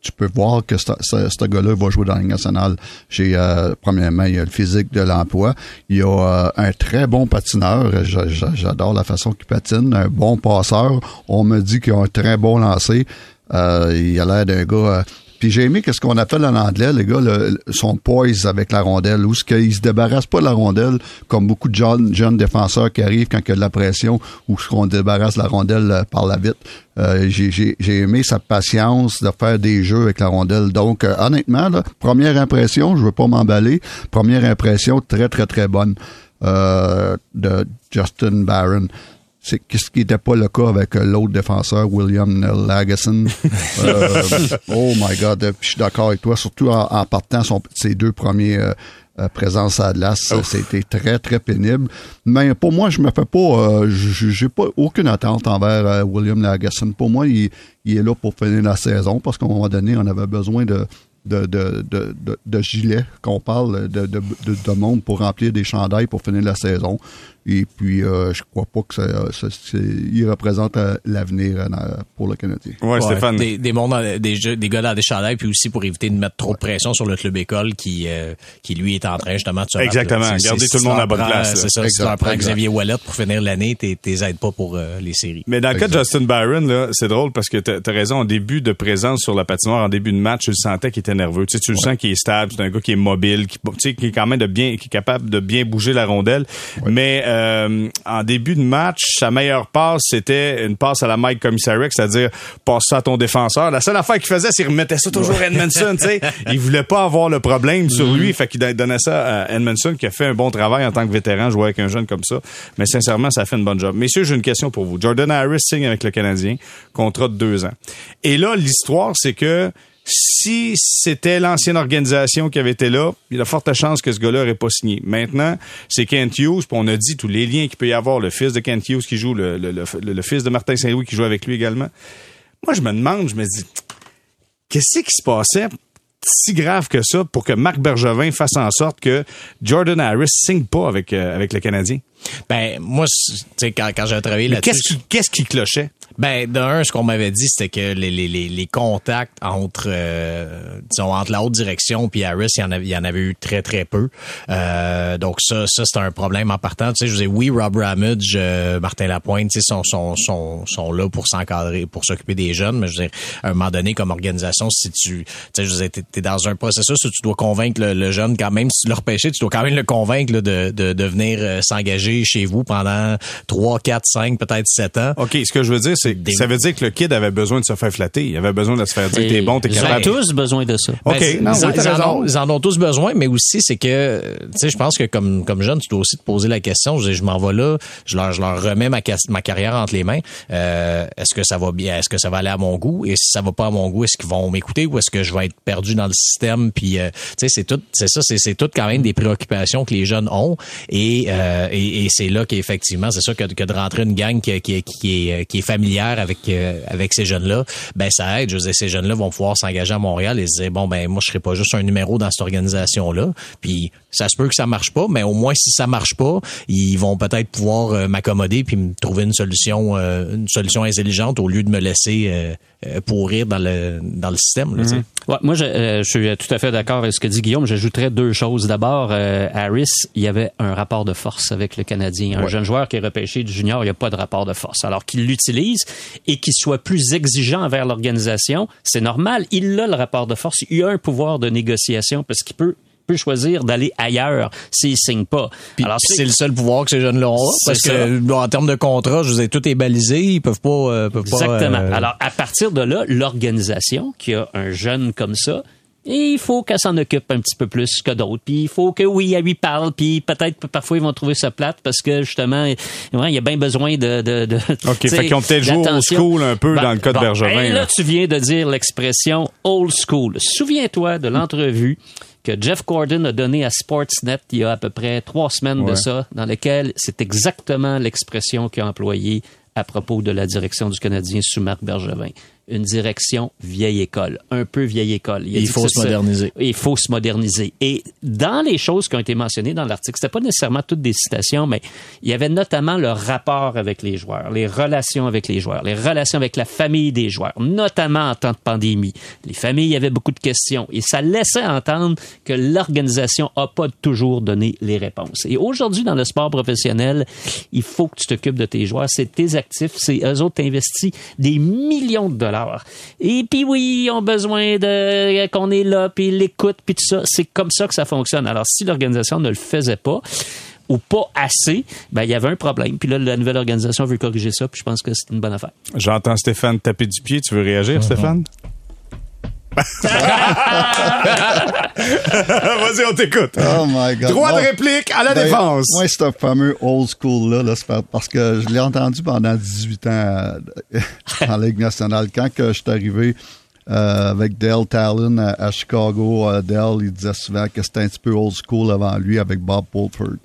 tu peux voir que ce gars-là va jouer dans la Ligue nationale. J'ai, euh, premièrement, il a le physique de l'emploi. Il a euh, un très bon patineur. J'adore la façon qu'il patine. Un bon passeur. On me dit qu'il a un très bon lancer. Euh, il a l'air d'un gars puis j'ai aimé qu'est-ce qu'on appelle en anglais, les gars, son poise avec la rondelle, où ce qu'ils se débarrassent pas de la rondelle comme beaucoup de jeunes, défenseurs qui arrivent quand il y a de la pression ou qu'on débarrasse la rondelle euh, par la vite. Euh, j'ai aimé sa patience de faire des jeux avec la rondelle. Donc, euh, honnêtement, première impression, je veux pas m'emballer, première impression très, très, très bonne euh, de Justin Barron c'est ce qui n'était pas le cas avec euh, l'autre défenseur, William Lagesson? euh, oh my God, je suis d'accord avec toi, surtout en, partant son, ses deux premiers euh, euh présences à Atlas, c'était très très pénible. Mais pour moi, je me fais pas, j'ai pas aucune attente envers William Lagesson. Pour moi, il, il, est là pour finir la saison parce qu'à un moment donné, on avait besoin de de, de, de, de, gilets qu'on parle, de, de, de, monde pour remplir des chandails pour finir la saison. Et puis, euh, je crois pas que ça, ça il représente euh, l'avenir euh, pour le Canadien. Ouais, Stéphane. Des, des, mondes, des, des gars dans des chandails, puis aussi pour éviter de mettre trop de pression sur le club école qui, euh, qui lui est en train justement de se Exactement. Garder tout le monde à bonne place. C'est ça. Si tu prends Xavier Wallet pour finir l'année, t'es aides pas pour les séries. Mais dans le cas de Justin Byron, là, c'est drôle parce que t'as as raison. En début de présence sur la patinoire, en début de match, tu le sentais qu'il était nerveux. Tu, sais, tu le sens qu'il est stable. C'est un gars qui est mobile, qui, tu sais, qui est quand même de bien, qui est capable de bien bouger la rondelle. Mais euh, en début de match, sa meilleure passe, c'était une passe à la Mike Commissaric, c'est-à-dire passe ça à ton défenseur. La seule affaire qu'il faisait, c'est qu'il remettait ça toujours à Edmondson. tu sais. Il voulait pas avoir le problème sur mm-hmm. lui, fait qu'il donnait ça à Edmondson, qui a fait un bon travail en tant que vétéran, jouer avec un jeune comme ça. Mais sincèrement, ça fait une bonne job. Messieurs, j'ai une question pour vous. Jordan Harris signe avec le Canadien, contrat de deux ans. Et là, l'histoire, c'est que si c'était l'ancienne organisation qui avait été là, il y a de fortes chances que ce gars-là n'aurait pas signé. Maintenant, c'est Kent Hughes, puis on a dit tous les liens qu'il peut y avoir, le fils de Kent Hughes qui joue, le, le, fils de Martin Saint-Louis qui joue avec lui également. Moi, je me demande, je me dis, qu'est-ce qui se passait si grave que ça pour que Marc Bergevin fasse en sorte que Jordan Harris signe pas avec, euh, avec le Canadien? Ben, moi, tu sais, quand, quand j'ai travaillé là-dessus... Qu'est-ce qui, qu'est-ce qui clochait? Ben, d'un, ce qu'on m'avait dit, c'était que les, les, les, contacts entre, euh, disons, entre la haute direction puis Harris, il y en avait, il y en avait eu très, très peu. Euh, donc ça, ça c'est un problème en partant. Tu sais, je disais, oui, Rob Ramage, euh, Martin Lapointe, tu sais, sont, sont, sont, sont là pour s'encadrer, pour s'occuper des jeunes. Mais je veux dire, à un moment donné, comme organisation, si tu, tu sais, je disais, t'es, dans un processus où tu dois convaincre le, jeune, quand même, si tu le repêches, tu dois quand même le convaincre de, de, de venir euh, s'engager chez vous pendant 3, 4, 5, peut-être 7 ans. OK, ce que je veux dire, ça veut dire que le kid avait besoin de se faire flatter. Il avait besoin de se faire dire t'es bon, t'es capable. Ils ont tous besoin de ça. OK, ben, non, ils, en ont, tous besoin, mais aussi c'est que, tu sais, je pense que comme comme jeune, tu dois aussi te poser la question. Je, je m'en vais là, je leur je leur remets ma ma carrière entre les mains. Euh, est-ce que ça va bien? Est-ce que ça va aller à mon goût? Et si ça va pas à mon goût, est-ce qu'ils vont m'écouter ou est-ce que je vais être perdu dans le système? Puis, euh, tu sais, c'est tout, c'est ça, c'est c'est tout quand même des préoccupations que les jeunes ont et euh, et, et c'est là qu'effectivement, c'est ça que, que de rentrer une gang qui qui, qui est qui est familière avec euh, avec ces jeunes-là, ben ça aide. Je veux dire, ces jeunes-là vont pouvoir s'engager à Montréal et se dire bon ben moi je serai pas juste un numéro dans cette organisation-là. Puis ça se peut que ça marche pas, mais au moins si ça marche pas, ils vont peut-être pouvoir euh, m'accommoder puis me trouver une solution euh, une solution intelligente au lieu de me laisser euh, pourrir dans le dans le système. Là, mm-hmm. ouais, moi, je, je, suis tout à fait d'accord avec ce que dit Guillaume. J'ajouterais deux choses. D'abord, Harris, il y avait un rapport de force avec le Canadien. Un jeune joueur qui est repêché du junior, il n'y a pas de rapport de force. Alors qu'il l'utilise et qu'il soit plus exigeant envers l'organisation, c'est normal. Il a le rapport de force. Il a un pouvoir de négociation parce qu'il peut peut choisir d'aller ailleurs s'il signe pas. Alors c'est le seul pouvoir que ces jeunes-là ont parce que en termes de contrat, je vous ai tout est balisé, ils peuvent pas euh, peuvent Exactement. Euh, Alors à partir de là, l'organisation qui a un jeune comme ça il faut qu'elle s'en occupe un petit peu plus que d'autres. Puis il faut que oui, elle lui parle. Puis peut-être parfois ils vont trouver ça plate parce que justement, il y a bien besoin de. de, de ok, fait qu'ils ont peut-être joué old school un peu dans le cas de Bergevin. là, tu viens de dire l'expression old school. Souviens-toi de l'entrevue que Jeff Gordon a donné à Sportsnet il y a à peu près trois semaines de ça, dans lequel c'est exactement l'expression qu'il a employée à propos de la direction du Canadien sous Marc Bergevin une direction vieille école, un peu vieille école. Il, faut se moderniser. Il faut se moderniser. Et dans les choses qui ont été mentionnées dans l'article, c'était pas nécessairement toutes des citations, mais il y avait notamment le rapport avec les joueurs, les relations avec les joueurs, les relations avec la famille des joueurs, notamment en temps de pandémie. Les familles avaient beaucoup de questions et ça laissait entendre que l'organisation a pas toujours donné les réponses. Et aujourd'hui, dans le sport professionnel, il faut que tu t'occupes de tes joueurs, c'est tes actifs, c'est eux autres investis des millions de dollars et puis oui, ils ont besoin de qu'on est là, puis l'écoute, puis tout ça. C'est comme ça que ça fonctionne. Alors si l'organisation ne le faisait pas, ou pas assez, ben il y avait un problème. Puis là, la nouvelle organisation veut corriger ça, puis je pense que c'est une bonne affaire. J'entends Stéphane taper du pied. Tu veux réagir, mm-hmm. Stéphane? Vas-y, on t'écoute. Oh my God. Droit de réplique à la défense. Moi, c'est un fameux old school là, parce que je l'ai entendu pendant 18 ans euh, en Ligue nationale. Quand je suis arrivé euh, avec Dale Talon à, Chicago, euh, Dale, il disait souvent que c'était un petit peu old school avant lui avec Bob Pulford.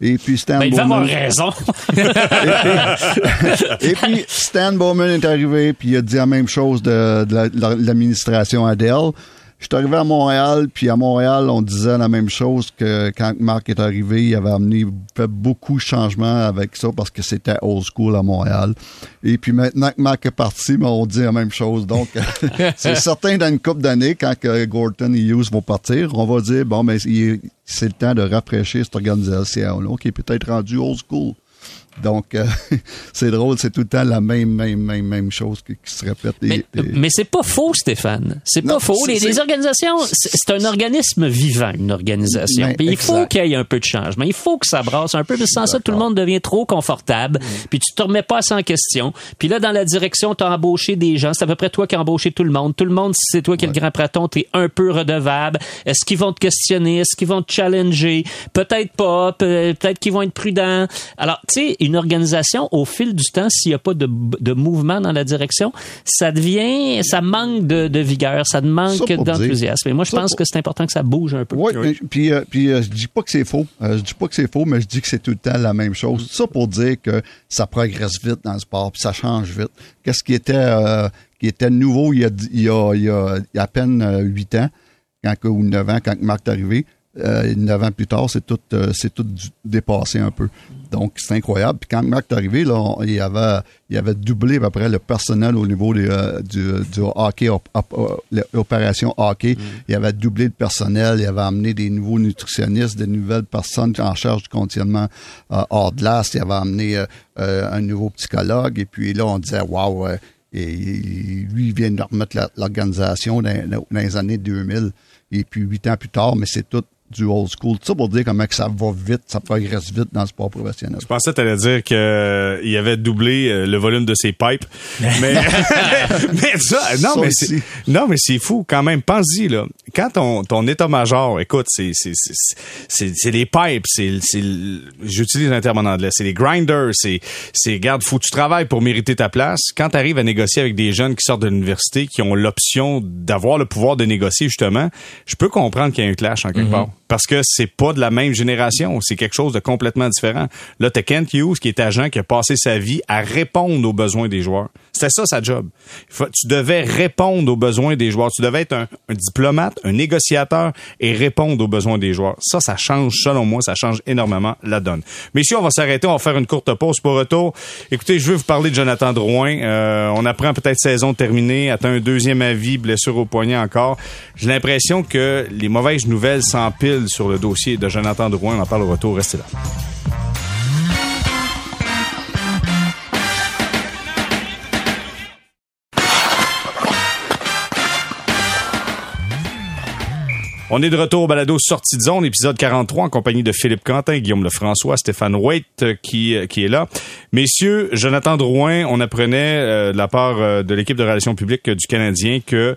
Et puis Stan ben, il Bowman. avoir raison. et, puis, Stan Bowman est arrivé, puis il a dit la même chose de, de l'administration Adele. Je suis arrivé à Montréal, puis à Montréal, on disait la même chose que quand Marc est arrivé, il avait amené fait beaucoup de changements avec ça parce que c'était old school à Montréal. Et puis maintenant que Marc est parti, ben, on dit la même chose. Donc, c'est certain dans une couple d'années, quand Gorton et Hughes vont partir, on va dire, bon, mais ben, c'est le temps de rafraîchir cette organisation-là, qui est peut-être rendu old school. Donc, euh, c'est drôle, c'est tout le temps la même, même, même, même chose qui, se répète. Mais, mais c'est pas faux, Stéphane. C'est pas faux. Les, organisations, c'est un organisme vivant, une organisation. Puis il faut qu'il y ait un peu de changement. Il faut que ça brasse un peu. Parce sans ça, tout le monde devient trop confortable. Puis tu te remets pas ça en question. Puis là, dans la direction, tu as embauché des gens. C'est à peu près toi qui as embauché tout le monde. Tout le monde, si c'est toi qui es le grand praton, tu es un peu redevable. Est-ce qu'ils vont te questionner? Est-ce qu'ils vont te challenger? Peut-être pas. Peut-être qu'ils vont être prudents. Alors, tu sais, une organisation, au fil du temps, s'il n'y a pas de, de, mouvement dans la direction, ça devient, ça manque de, de vigueur, ça manque d'enthousiasme. Et moi, je pense que c'est important que ça bouge un peu. oui. puis, euh, puis euh, je dis pas que c'est faux. Euh, je dis pas que c'est faux, mais je dis que c'est tout le temps la même chose. Ça pour dire que ça progresse vite dans le sport, puis ça change vite. Qu'est-ce qui était qui était nouveau il y a, il y a, il y a, à peine huit ans, quand, ou neuf ans, quand Marc est arrivé, euh, neuf ans plus tard, c'est tout, c'est tout dépassé un peu. Donc, c'est incroyable. Puis quand Marc est arrivé, là, il, avait, il avait doublé à peu près le personnel au niveau euh, du, du, hockey, l'opération hockey. Mm. Il avait doublé le personnel, il avait amené des nouveaux nutritionnistes, des nouvelles personnes en charge du conditionnement euh, hors de glace, il avait amené euh, un nouveau psychologue. Et puis là, on disait, waouh, et, lui, il vient de remettre l'organisation dans, dans les années 2000. Et puis huit ans plus tard, mais c'est tout du old school. Tout ça pour dire comment que ça va vite, ça progresse vite dans le sport professionnel. Je pensais que tu allais dire qu'il euh, avait doublé euh, le volume de ses pipes. Mais, mais ça, non, mais c'est, non, mais c'est fou quand même. Pense-y, là. Quand ton, ton état-major, écoute, c'est, c'est, c'est, c'est les pipes, c'est, c'est, j'utilise un terme en anglais, c'est les grinders, c'est, c'est, regarde, faut que tu travailles pour mériter ta place. Quand tu arrives à négocier avec des jeunes qui sortent de l'université, qui ont l'option d'avoir le pouvoir de négocier, justement, je peux comprendre qu'il y a un clash en quelque mm-hmm. part. Parce que c'est pas de la même génération, c'est quelque chose de complètement différent. Là, t'as Kent Hughes qui est agent qui a passé sa vie à répondre aux besoins des joueurs. C'était ça sa job. tu devais répondre aux besoins des joueurs. Tu devais être un, diplomate, un négociateur et répondre aux besoins des joueurs. Ça, ça change, selon moi, ça change énormément la donne. Mais ici, on va s'arrêter, on va faire une courte pause pour retour. Écoutez, je veux vous parler de Jonathan Drouin. Euh, on apprend peut-être saison terminée, atteint un deuxième avis, blessure au poignet encore. J'ai l'impression que les mauvaises nouvelles s'empilent sur le dossier de Jonathan Drouin. On en parle au retour. Restez là. On est de retour au balado Sortie de zone, épisode 43, en compagnie de Philippe Quentin, Guillaume Lefrançois, Stéphane Waite euh, qui, euh, qui est là. Messieurs, Jonathan Drouin, on apprenait euh, de la part de l'équipe de relations publiques du Canadien que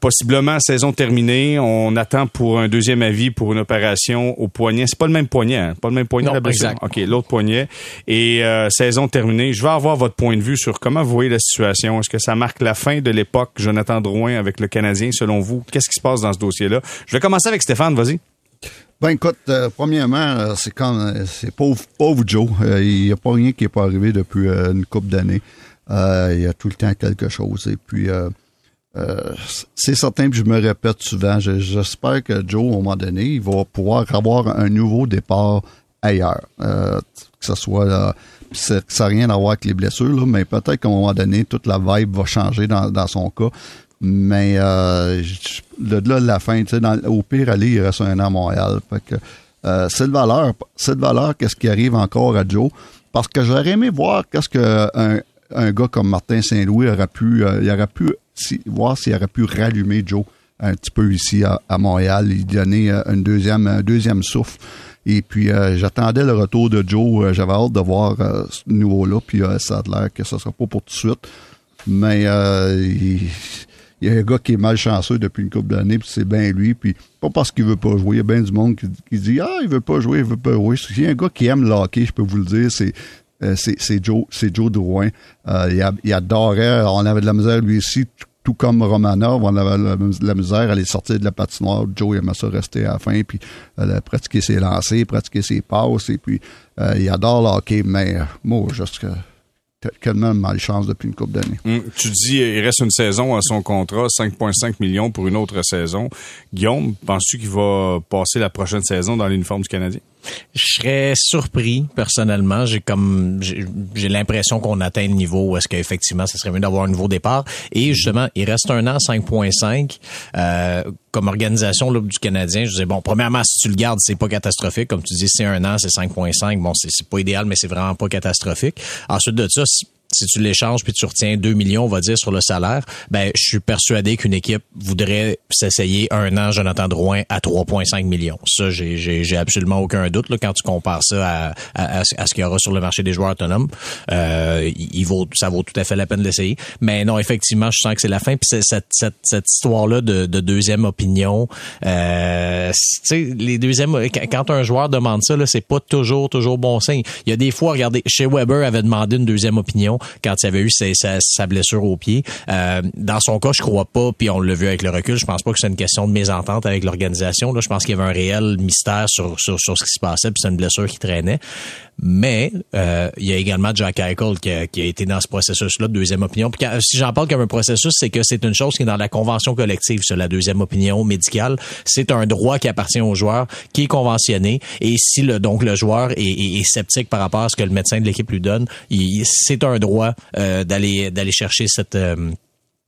possiblement saison terminée, on attend pour un deuxième avis pour une opération au poignet. C'est pas le même poignet, hein? pas le même poignet non, Exact. OK, l'autre poignet. Et saison terminée, je vais avoir votre point de vue sur comment vous voyez la situation. Est-ce que ça marque la fin de l'époque Jonathan Drouin avec le Canadien selon vous? Qu'est-ce qui se passe dans ce dossier-là? Je vais commencer avec Stéphane, vas-y. Ben écoute, euh, premièrement, euh, c'est comme euh, c'est pauvre pauvre Joe. Il n'y a pas rien qui n'est pas arrivé depuis une couple d'années. il y a tout le temps quelque chose. Et puis c'est certain que je me répète souvent. J'espère que Joe, à un moment donné, il va pouvoir avoir un nouveau départ ailleurs. que ce soit ça n'a rien à voir avec les blessures, mais peut-être qu'à un moment donné, toute la vibe va changer dans, dans son cas. Mais euh, de là, la fin, sais, au pire, aller, il reste un an à Montréal. Fait que euh, c'est de valeur. C'est de valeur qu'est-ce qui arrive encore à Joe? Parce que j'aurais aimé voir qu'est-ce qu'un un gars comme Martin Saint-Louis aurait pu, euh, il aurait pu voir s'il aurait pu rallumer Joe un petit peu ici à, Montréal, lui donner un deuxième, un deuxième souffle. Et puis j'attendais le retour de Joe. J'avais hâte de voir ce niveau-là. Puis ça a l'air que ce sera pas pour tout de suite. Mais il, il y a un gars qui est malchanceux depuis une couple d'années, puis c'est bien lui, puis pas parce qu'il veut pas jouer. Il y a bien du monde qui, dit Ah, il veut pas jouer, il veut pas jouer. S'il y a un gars qui aime le hockey, je peux vous le dire, c'est euh, c'est Joe, Joe Drouin. Euh, il, adorait, on avait de la misère lui aussi, tout, comme Romanov, on avait de la misère à aller sortir de la patinoire. Joe il aimait ça rester à la fin, puis euh, pratiquer ses lancers, pratiquer ses passes, et puis euh, il adore le hockey, mais moi, juste que tellement malchance depuis une couple d'années. Hum, tu dis il reste une saison à son contrat, 5,5 millions pour une autre saison. Guillaume, penses-tu qu'il va passer la prochaine saison dans l'uniforme du Canadien? Je serais surpris personnellement. J'ai comme j'ai l'impression qu'on atteint le niveau où est-ce qu'effectivement, ça serait mieux d'avoir un nouveau départ. Et justement, il reste un an 5.5 euh, comme organisation là, du Canadien. Je disais bon, premièrement, si tu le gardes, c'est pas catastrophique. Comme tu dis, c'est un an, c'est 5.5. Bon, c'est pas idéal, mais c'est vraiment pas catastrophique. Ensuite de ça, si tu l'échanges puis tu retiens 2 millions, on va dire, sur le salaire, ben je suis persuadé qu'une équipe voudrait s'essayer un an Jonathan Drouin à 3,5 millions. Ça, j'ai, absolument aucun doute là, quand tu compares ça à, à, ce qu'il y aura sur le marché des joueurs autonomes. Euh, il vaut, ça vaut tout à fait la peine d'essayer. Mais non, effectivement, je sens que c'est la fin. Puis cette, cette, cette histoire-là de, de deuxième opinion, euh, les deuxièmes, quand un joueur demande ça, là, c'est pas toujours, toujours bon signe. Il y a des fois, regardez, chez Weber avait demandé une deuxième opinion quand il avait eu sa, blessure au pied. Euh, dans son cas, je crois pas, puis on l'a vu avec le recul, je pense pas que c'est une question de mésentente avec l'organisation. Là, je pense qu'il y avait un réel mystère sur, sur, sur ce qui se passait, puis c'est une blessure qui traînait. Mais euh, il y a également Jack Eichel qui a, qui a été dans ce processus-là de deuxième opinion. Puis si j'en parle comme un processus, c'est que c'est une chose qui est dans la convention collective sur la deuxième opinion médicale. C'est un droit qui appartient au joueur, qui est conventionné. Et si le, donc le joueur est, est, sceptique par rapport à ce que le médecin de l'équipe lui donne, c'est un droit euh, d'aller d'aller chercher cette euh,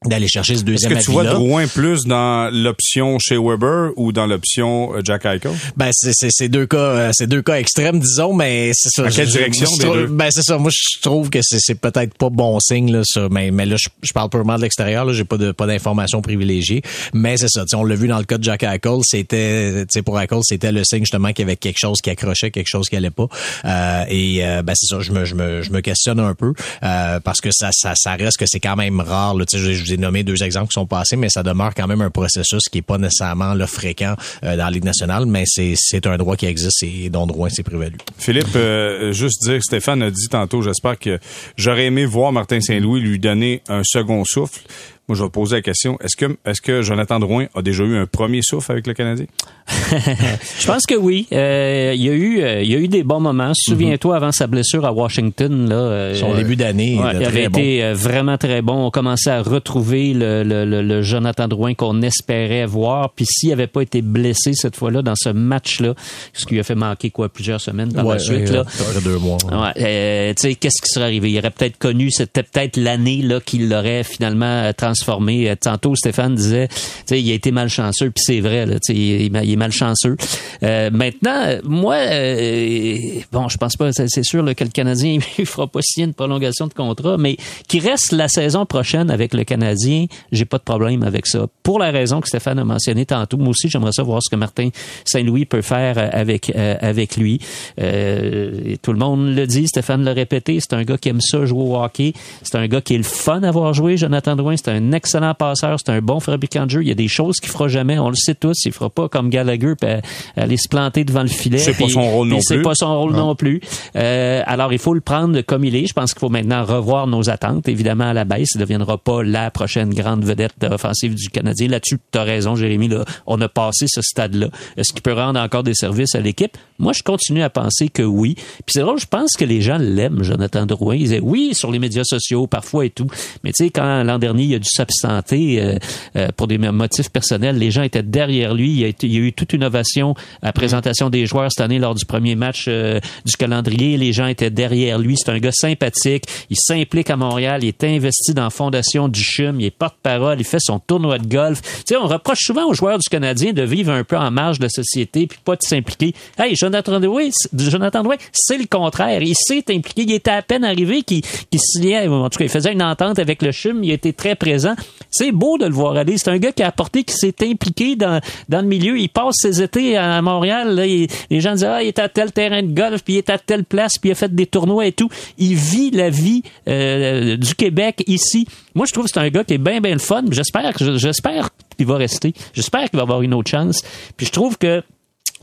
d'aller chercher ce deuxième Est-ce que tu vois Drouin plus dans l'option chez Weber ou dans l'option euh, Jack Eichel? Ben c'est c'est deux cas euh, c'est deux cas extrêmes disons mais c'est ça. À quelle direction Ben c'est ça. Moi je trouve que c'est c'est peut-être pas bon signe là ça. Mais mais là je, parle purement de l'extérieur là. J'ai pas de pas d'informations privilégiées. Mais c'est ça. On l'a vu dans le cas de Jack Eichel. C'était tu sais pour Eichel c'était le signe justement qu'il y avait quelque chose qui accrochait quelque chose qui allait pas. Euh, et euh, ben c'est ça. Je me je me je me questionne un peu parce que ça ça ça reste que c'est quand même rare là. Tu sais j'ai deux exemples qui sont passés, mais ça demeure quand même un processus qui est pas nécessairement le fréquent euh, dans la Ligue nationale, mais c'est un droit qui existe et dont droit c'est prévalu. Philippe, euh, juste dire, Stéphane a dit tantôt, j'espère que j'aurais aimé voir Martin Saint-Louis lui donner un second souffle. Moi, je vais poser la question. Est-ce que, est-ce que Jonathan Drouin a déjà eu un premier souffle avec le Canadien? je pense que oui. Euh, il y a eu, euh, il y a eu des bons moments. Souviens-toi avant sa blessure à Washington, là. euh, Son début d'année, Ouais, il avait très bon. été vraiment très bon. On commençait à retrouver le, le, le- le Jonathan Drouin qu'on espérait voir. Puis s'il n'avait pas été blessé cette fois-là dans ce match-là, ce qui lui a fait manquer quoi plusieurs semaines par Ouais, la suite, là. deux mois. Ouais, euh, tu sais, qu'est-ce qui serait arrivé? Il aurait peut-être connu, c'était peut-être l'année là qui l'aurait finalement euh, transformé. Euh, Tantôt, Stéphane disait, il a été malchanceux, puis c'est vrai, là, il, est- il est malchanceux. Euh, maintenant, moi, euh, bon, je pense pas, c'est sûr là, que le Canadien, il fera pas signer une prolongation de contrat, mais qui reste la saison prochaine avec le Canadien, j'ai pas de problème avec ça. Pour la raison que Stéphane a mentionné tantôt, moi aussi, j'aimerais savoir ce que Martin Saint-Louis peut faire euh, avec euh, avec lui. Euh, tout le monde le dit, Stéphane l'a répété, c'est un gars qui aime ça jouer au hockey. C'est un gars qui est le fun à voir jouer, Jonathan Drouin. C'est un excellent passeur, c'est un bon fabricant de jeu. Il y a des choses qu'il fera jamais, on le sait tous. Il fera pas comme Gallagher puis, euh, aller se planter devant le filet. C'est pas son rôle non C'est plus. pas son rôle non plus. Euh, alors, il faut le prendre comme il est. Je pense qu'il faut maintenant revoir nos attentes, évidemment, à la baisse. Il ne deviendra pas la prochaine grande vedette offensive du Canadien. Là-dessus, tu as raison, Jérémy. Là, on a passé ce stade-là. Est-ce qu'il peut rendre encore des services à l'équipe? Moi, je continue à penser que oui. Puis c'est drôle, je pense que les gens l'aiment, Jonathan Drouin. Ils disaient oui sur les médias sociaux, parfois et tout. Mais tu sais, quand l'an dernier, il a dû s'absenter euh, euh, pour des motifs personnels, les gens étaient derrière lui. Il y a, été- il y a eu toute une ovation à la présentation des joueurs cette année lors du premier match euh, du calendrier. Les gens étaient derrière lui. C'est un gars sympathique. Il s'implique à Montréal. Il est investi dans la fondation du CHUM. Il est porte-parole. Il fait son tournoi de golf. Tu sais, on reproche souvent aux joueurs du Canadien de vivre un peu en marge de la société puis pas de s'impliquer. Hey, Jonathan Drouin, c'est- Jonathan c'est le contraire. Il s'est impliqué. Il était à peine arrivé qu'il qu'il signait, en tout cas, il faisait une entente avec le CHUM. Il a été très présent. C'est beau de le voir aller. C'est un gars qui a apporté, qui s'est impliqué dans, dans le milieu. Il passe ses étés à Montréal. Les gens disent, ah, il est à tel terrain de golf, puis il est à telle place, puis il a fait des tournois et tout. Il vit la vie euh, du Québec ici. Moi, je trouve que c'est un gars qui est bien, bien le fun. J'espère j'espère qu'il va rester. J'espère qu'il va avoir une autre chance. Puis je trouve que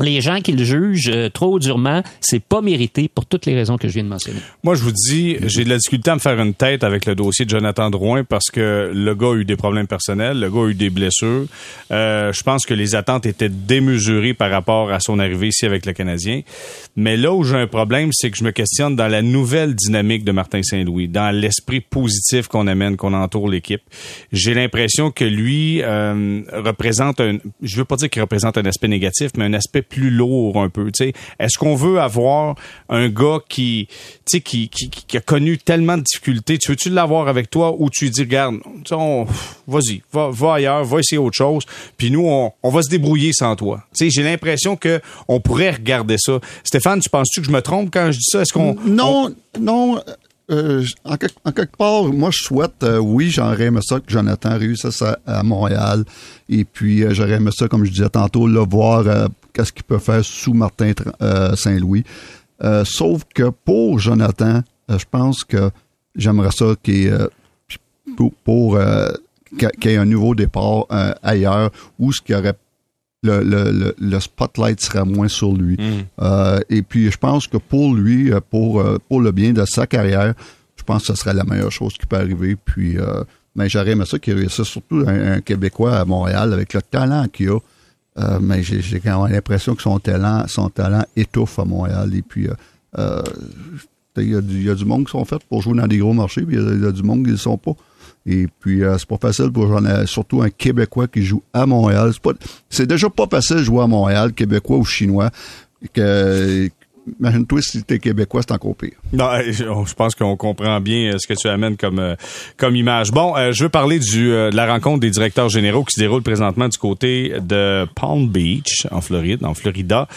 les gens qui le jugent euh, trop durement, c'est pas mérité pour toutes les raisons que je viens de mentionner. Moi, je vous dis, j'ai de la difficulté à me faire une tête avec le dossier de Jonathan Drouin parce que le gars a eu des problèmes personnels, le gars a eu des blessures. Euh, je pense que les attentes étaient démesurées par rapport à son arrivée ici avec le Canadien. Mais là où j'ai un problème, c'est que je me questionne dans la nouvelle dynamique de Martin Saint-Louis, dans l'esprit positif qu'on amène, qu'on entoure l'équipe. J'ai l'impression que lui euh, représente un, je veux pas dire qu'il représente un aspect négatif, mais un aspect plus lourd un peu. Est-ce qu'on veut avoir un gars qui, qui, qui, qui a connu tellement de difficultés, tu veux-tu l'avoir avec toi ou tu dis, regarde, vas-y, va, va ailleurs, va essayer autre chose, puis nous, on, on va se débrouiller sans toi. J'ai l'impression que on pourrait regarder ça. Stéphane, tu penses-tu que je me trompe quand je dis ça? Est-ce qu'on... Non, non. euh, en, quelque, en quelque part, moi, je souhaite, euh, oui, j'aurais aimé ça que Jonathan réussisse à, à Montréal. Et puis, euh, j'aurais aimé ça, comme je disais tantôt, le voir euh, qu'est-ce qu'il peut faire sous Martin euh, Saint-Louis. Euh, sauf que pour Jonathan, euh, je pense que j'aimerais ça qu'il pour, pour, qu'il y ait un nouveau départ ailleurs où ce qu'il y aurait le, le, le, le spotlight serait moins sur lui. Euh, et puis, je pense que pour lui, pour, pour le bien de sa carrière, je pense que ce serait la meilleure chose qui peut arriver. Puis, euh, mais j'aurais aimé ça qu'il réussisse, surtout un, un Québécois à Montréal, avec le talent qu'il a. Euh, mais j'ai quand même l'impression que son talent, son talent étouffe à Montréal. Et puis, euh, euh, il y, a du, y a du monde qui sont faits pour jouer dans des gros marchés, puis il y a, du monde qui ne le sont pas. Et puis, euh, c'est pas facile pour surtout un Québécois qui joue à Montréal. C'est déjà pas facile de jouer à Montréal, Québécois ou Chinois. Imagine-toi si t'es Québécois, c'est encore pire. Non, je pense qu'on comprend bien euh, ce que tu amènes comme euh, comme image. Bon, euh, je veux parler du euh, de la rencontre des directeurs généraux qui se déroule présentement du côté de Palm Beach en Floride, en Florida.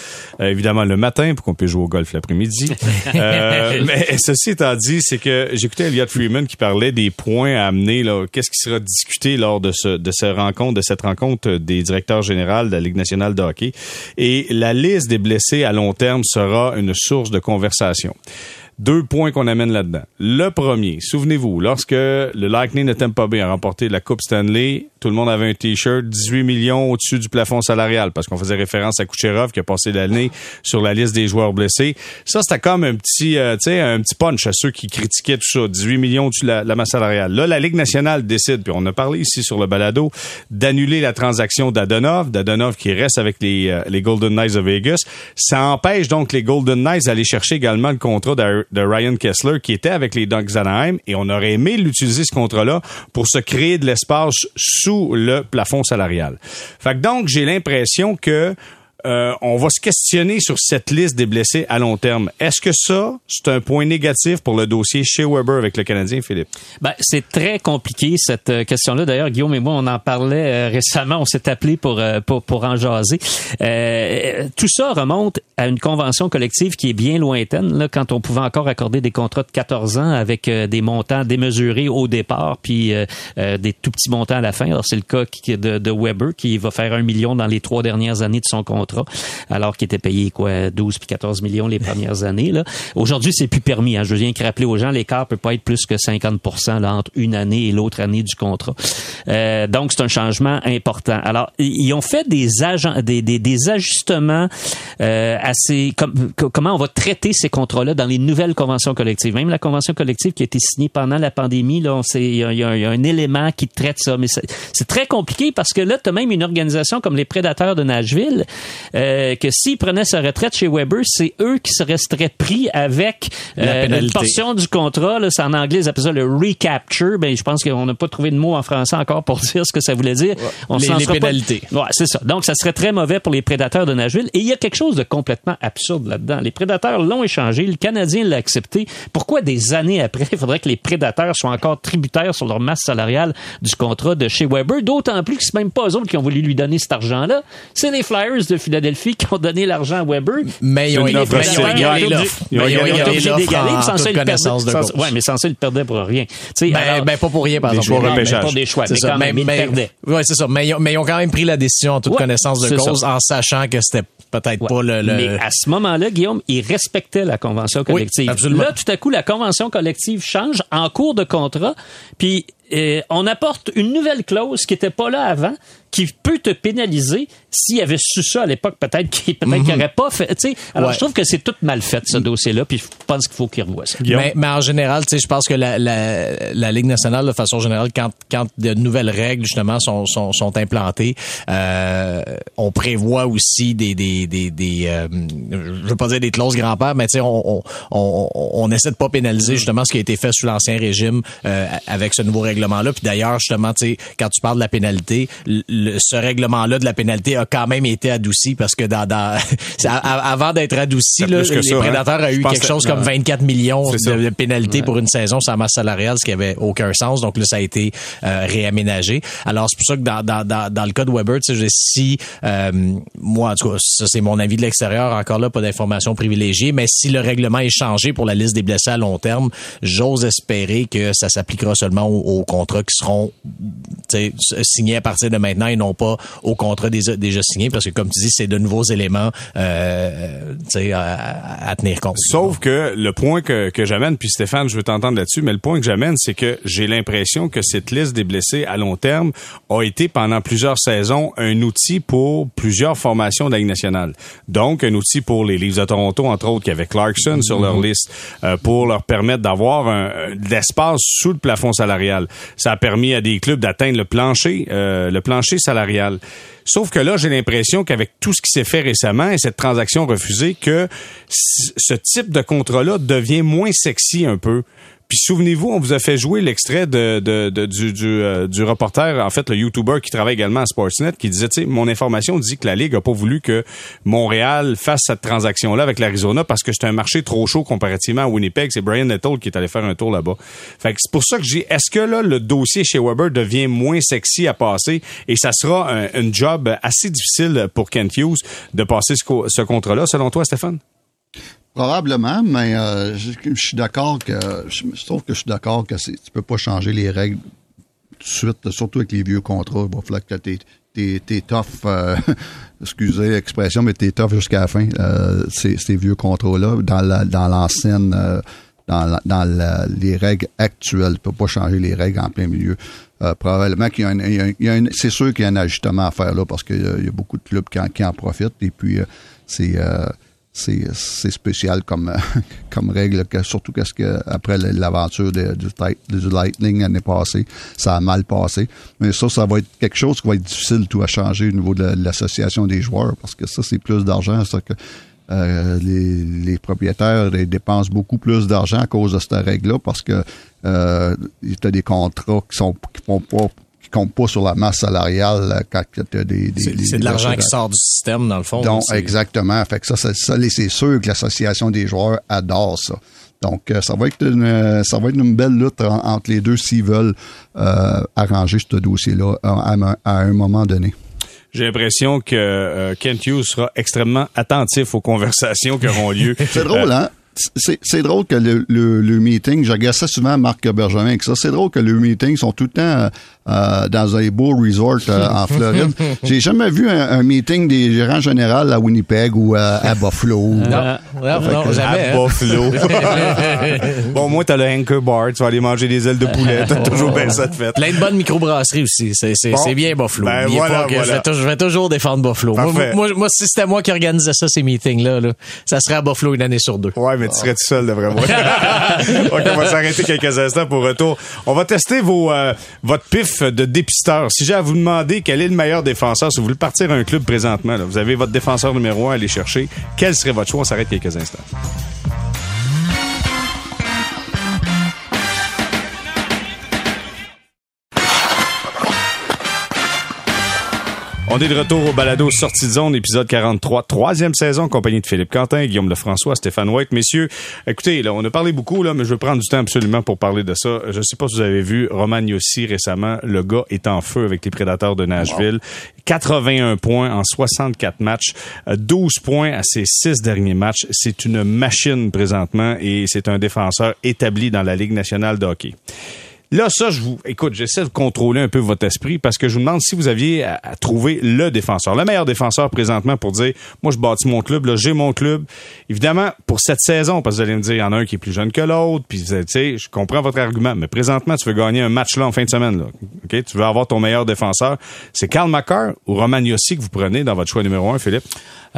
Euh, évidemment le matin pour qu'on puisse jouer au golf l'après-midi. Euh, mais ceci étant dit, c'est que j'écoutais Elliot Freeman qui parlait des points à amener là, qu'est-ce qui sera discuté lors de ce de cette rencontre, de cette rencontre des directeurs généraux de la Ligue nationale de hockey? Et la liste des blessés à long terme sera une source de conversation. Deux points qu'on amène là-dedans. Le premier, souvenez-vous, lorsque le Lightning de Tampa Bay a remporté la Coupe Stanley, tout le monde avait un T-shirt 18 millions au-dessus du plafond salarial parce qu'on faisait référence à Kucherov qui a passé l'année sur la liste des joueurs blessés. Ça, c'était comme un petit, euh, un petit punch à ceux qui critiquaient tout ça. 18 millions au-dessus de la, la masse salariale. Là, la Ligue nationale décide, puis on a parlé ici sur le balado, d'annuler la transaction d'Adonov. D'Adonov qui reste avec les, euh, les Golden Knights de Vegas. Ça empêche donc les Golden Knights d'aller chercher également le contrat de, Ryan Kessler qui était avec les Ducks Anaheim et on aurait aimé l'utiliser ce contrat-là pour se créer de l'espace sous le plafond salarial. Fait que donc j'ai l'impression que euh, on va se questionner sur cette liste des blessés à long terme. Est-ce que ça, c'est un point négatif pour le dossier chez Weber avec le Canadien, Philippe? Ben, c'est très compliqué, cette euh, question-là. D'ailleurs, Guillaume et moi, on en parlait euh, récemment. On s'est appelé pour, pour, pour, en jaser. tout ça remonte à une convention collective qui est bien lointaine, là, quand on pouvait encore accorder des contrats de 14 ans avec des montants démesurés au départ, puis des tout petits montants à la fin. Alors, c'est le cas de, de Weber, qui va faire un million dans les trois dernières années de son contrat alors qu'il était payé quoi 12 puis 14 millions les premières années. Là. Aujourd'hui, c'est plus permis. Hein. Je viens que rappeler aux gens, l'écart peut pas être plus que 50% là, entre une année et l'autre année du contrat. Euh, donc, c'est un changement important. Alors, ils ont fait des, agents, des, des, des ajustements euh, assez... comment on va traiter ces contrats-là dans les nouvelles conventions collectives? Même la convention collective qui a été signée pendant la pandémie, là, il y, y, a un élément qui traite ça. Mais c'est très compliqué parce que là, tu as même une organisation comme les Prédateurs de Nashville euh, que s'ils prenaient sa retraite chez Weber, c'est eux qui se resteraient pris avec euh, une portion du contrat. Là, c'est en anglais, ils appellent ça le recapture. Ben, je pense qu'on n'a pas trouvé de mot en français encore pour dire ce que ça voulait dire. On les, les pénalités. Ouais, c'est ça. Donc, ça serait très mauvais pour les prédateurs de Nashville. Et il y a quelque chose de complètement absurde là-dedans. Les prédateurs l'ont échangé, le Canadien l'a accepté. Pourquoi des années après, il faudrait que les prédateurs soient encore tributaires sur leur masse salariale du contrat de chez Weber? D'autant plus que c'est même pas eux autres qui ont voulu lui donner cet argent-là. C'est les Flyers de Philadelphie qui ont donné l'argent à Weber. Mais ils ont égalé l'offre. Ils ont égalé l'offre sans ça, connaissance de cause. Ouais, mais sans ça, ils perdaient pour rien. Ben, alors, ben, pas pour rien, par exemple. Des choix Pas des choix, mais quand même, ils perdaient. Ouais, c'est ça. Mais ils ont quand même pris la décision en toute connaissance de cause en sachant que c'était peut-être pas le, Mais à ce moment-là, Guillaume, il respectait la convention collective. Oui, absolument. Là, tout à coup, la convention collective change en cours de contrat, puis on apporte une nouvelle clause qui n'était pas là avant, qui peut te pénaliser s'il avait su ça à l'époque, peut-être qu'il peut Mhm. n'aurait pas fait. sais. Alors, je trouve que c'est tout mal fait, ce dossier-là, puis je pense qu'il faut qu'il revoie ça. Mais, mais, en général, je pense que la, la, la, Ligue nationale, de façon générale, quand, quand de nouvelles règles, justement, sont, sont, sont implantées, euh, on prévoit aussi des... des, des, des euh, je veux pas dire des clauses grand-père, mais on, on, on, on, essaie de pas pénaliser, justement, ce qui a été fait sous l'Ancien régime euh, avec ce nouveau règlement-là. Puis d'ailleurs, justement, quand tu parles de la pénalité, le, ce règlement-là de la pénalité a quand même été adouci parce que dans, dans avant d'être adouci, là, les ça, prédateurs hein? ont eu quelque chose comme 24 millions de, pénalités ouais. pour une saison la masse salariale, ce qui avait aucun sens. Donc là, ça a été euh, réaménagé. Alors c'est pour ça que dans, dans, dans, dans le cas de Weber, tu sais, si euh, moi, en tout cas, ça c'est mon avis de l'extérieur, encore là, pas d'informations privilégiées, mais si le règlement est changé pour la liste des blessés à long terme, j'ose espérer que ça s'appliquera seulement aux, aux contrats qui seront signés à partir de maintenant et non pas aux contrats déjà, déjà signés, parce que comme tu dis, c'est de nouveaux éléments euh, à, à, tenir compte. Sauf que le point que, que j'amène, puis Stéphane, je veux t'entendre là-dessus, mais le point que j'amène, c'est que j'ai l'impression que cette liste des blessés à long terme a été pendant plusieurs saisons un outil pour plusieurs formations de la Ligue nationale. Donc, un outil pour les Leafs de Toronto, entre autres, qui avaient Clarkson sur leur liste, euh, pour leur permettre d'avoir un, de l'espace sous le plafond salarial. Ça a permis à des clubs d'atteindre le plancher, euh, le plancher salarial. Sauf que là, j'ai l'impression qu'avec tout ce qui s'est fait récemment et cette transaction refusée, que ce type de contrat-là devient moins sexy un peu. Puis souvenez-vous, on vous a fait jouer l'extrait de, de, de, du, du, euh, du, reporter, en fait, le YouTuber qui travaille également à Sportsnet, qui disait, tu sais, mon information dit que la Ligue a pas voulu que Montréal fasse cette transaction-là avec l'Arizona parce que c'est un marché trop chaud comparativement à Winnipeg. C'est Brian Nettle qui est allé faire un tour là-bas. Fait que c'est pour ça que j'ai, est-ce que là, le dossier chez Weber devient moins sexy à passer et ça sera un, job assez difficile pour Kent Hughes de passer ce, ce contrat-là, selon toi, Stéphane? Probablement, mais euh, je, suis d'accord que je, je, trouve que je suis d'accord que tu peux pas changer les règles tout de suite, surtout avec les vieux contrats. Il va que t'es t'es, tough, euh, excusez l'expression, mais t'es tough jusqu'à la fin. Euh, ces, vieux contrats-là, dans, la, dans l'ancienne dans, dans les règles actuelles. Il peut pas changer les règles en plein milieu. Euh, probablement qu'il y a, un, il y a, c'est sûr qu'il y a un ajustement à faire là parce qu'il y, a beaucoup de clubs qui en, qui en profitent et puis euh, c'est euh, c'est, spécial comme comme règle que, surtout qu'est-ce que après l'aventure du, du Lightning l'année passée ça a mal passé. Mais ça ça va être quelque chose qui va être difficile tout à changer au niveau de, l'association des joueurs parce que ça c'est plus d'argent ça que euh, les, les, propriétaires dépensent beaucoup plus d'argent à cause de cette règle-là parce que euh, tu des contrats qui sont qui font pas qui comptent pas sur la masse salariale quand tu as des, des c'est de l'argent qui sort du système dans le fond. Donc exactement. Fait que ça, ça, ça c'est sûr que l'association des joueurs adore ça. Donc, euh, ça va être une, ça va être une belle lutte entre les deux s'ils veulent euh, arranger ce dossier-là à, un moment donné. J'ai l'impression que euh, Kent Hughes sera extrêmement attentif aux conversations qui auront lieu. C'est drôle, hein? c'est drôle que le, le, le meeting, j'agaçais souvent Marc Bergevin avec ça, c'est drôle que le meeting sont tout le temps euh, dans un beau resort euh, en Floride. J'ai jamais vu un, meeting des gérants généraux à Winnipeg ou à Buffalo. Non, non, jamais. À hein. Buffalo. bon, moi, t'as le Anchor Bar, tu vas aller manger des ailes de poulet, t'as toujours bien ça de fait. Plein de bonnes microbrasseries aussi, c'est bien Buffalo. Ben, voilà, Je, vais, toujours défendre Buffalo. Moi, moi, si c'était moi qui organisais ça, ces meetings-là, là, ça serait à Buffalo une année sur deux. Ouais, mais tu serais tout seul, de vraiment. OK, on va s'arrêter quelques instants pour retour. On va tester vos, euh, votre pif de dépisteur. Si j'ai à vous demander quel est le meilleur défenseur, si vous voulez partir à un club présentement, vous avez votre défenseur numéro un à aller chercher, quel serait votre choix? On s'arrête quelques instants. On est de retour au balado Sortie de zone, épisode 43, troisième saison, compagnie de Philippe Quentin, Guillaume Lefrançois, Stéphane White. Messieurs, écoutez, là, on a parlé beaucoup, là, mais je vais prendre du temps absolument pour parler de ça. Je ne sais pas si vous avez vu Roman Yossi récemment. Le gars est en feu avec les Prédateurs de Nashville. 81 points en 64 matchs, 12 points à ses six derniers matchs. C'est une machine présentement et c'est un défenseur établi dans la Ligue nationale de hockey. Là, ça, je vous, écoute, j'essaie de contrôler un peu votre esprit parce que je vous demande si vous aviez à, trouver le défenseur, le meilleur défenseur présentement pour dire, moi, je bâtis mon club, là, j'ai mon club. Évidemment, pour cette saison, parce que vous allez me dire, il y en a un qui est plus jeune que l'autre, puis, tu sais, je comprends votre argument, mais présentement, tu veux gagner un match là en fin de semaine, là. OK? Tu veux avoir ton meilleur défenseur. C'est Karl Makar ou Roman Yossi que vous prenez dans votre choix numéro un, Philippe?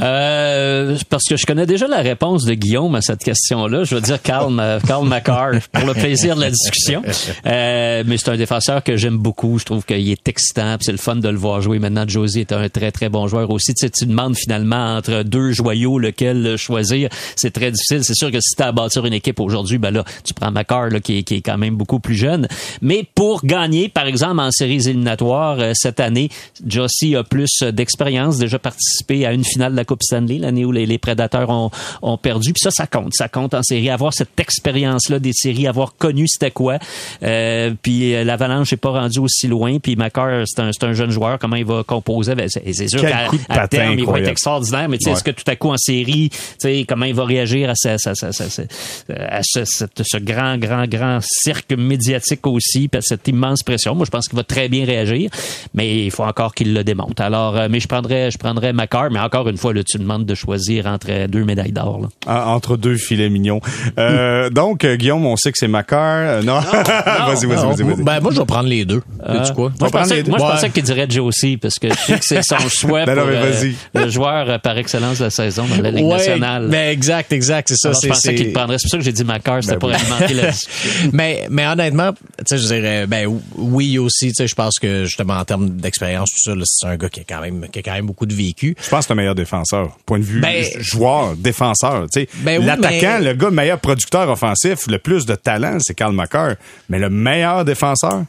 Euh, parce que je connais déjà la réponse de Guillaume à cette question-là. Je veux dire Karl, Karl Makar pour le plaisir de la discussion. Euh, mais c'est un défenseur que j'aime beaucoup. Je trouve qu'il est excitant. C'est le fun de le voir jouer. Maintenant, Josie est un très très bon joueur aussi. Tu, sais, tu demandes finalement entre deux joyaux lequel choisir. C'est très difficile. C'est sûr que si tu as à bâtir une équipe aujourd'hui, ben là, tu prends Makar là, qui, est, quand même beaucoup plus jeune. Mais pour gagner, par exemple, en séries éliminatoires euh, cette année, Josie a plus d'expérience, déjà participé à une finale de la Coupe Stanley, l'année où les, prédateurs ont, ont, perdu. Puis ça, ça compte. Ça compte en série. Avoir cette expérience-là des séries, avoir connu c'était quoi. Euh, puis euh, l'Avalanche n'est pas rendu aussi loin. Puis Macar, c'est un, un, jeune joueur. Comment il va composer? Ben, c'est sûr qu'à terme, il va être extraordinaire. Mais tu sais, est-ce que tout à coup en série, tu sais, comment il va réagir à, ce, à ce, ce, grand, grand, grand cirque médiatique aussi, cette immense pression? Moi, je pense qu'il va très bien réagir, mais il faut encore qu'il le démonte. Alors, euh, mais je prendrais, je prendrais Macar, mais encore une fois, le tu demandes de choisir entre deux médailles d'or. Ah, entre deux filets mignons. Euh, donc, euh, Guillaume, on sait que c'est Macar. Euh, non, vas-y, vas-y, vas-y. Ben, moi, je vais prendre les deux. Euh, quoi? Moi, je pensais, moi, je pensais qu'il dirait Josie, parce que je sais que c'est son choix ben pour le joueur par excellence de la saison dans la Ligue ouais, nationale. Ben, exact, exact, c'est ça. Alors, je pensais qu'il prendrait. C'est pour ça que j'ai dit Macar, c'était ben, pour alimenter la mais, mais honnêtement, tu sais, je dirais, ben, oui aussi, tu sais, je pense que justement, en termes d'expérience, tout ça, c'est un gars qui a quand même, qui a quand même beaucoup de vécu. Je pense que c'est le meilleur défenseur. Point de vue ben, joueur, défenseur. Tu sais, ben l'attaquant, le gars meilleur producteur offensif, le plus de talent, c'est Karl Macker. Mais le meilleur défenseur?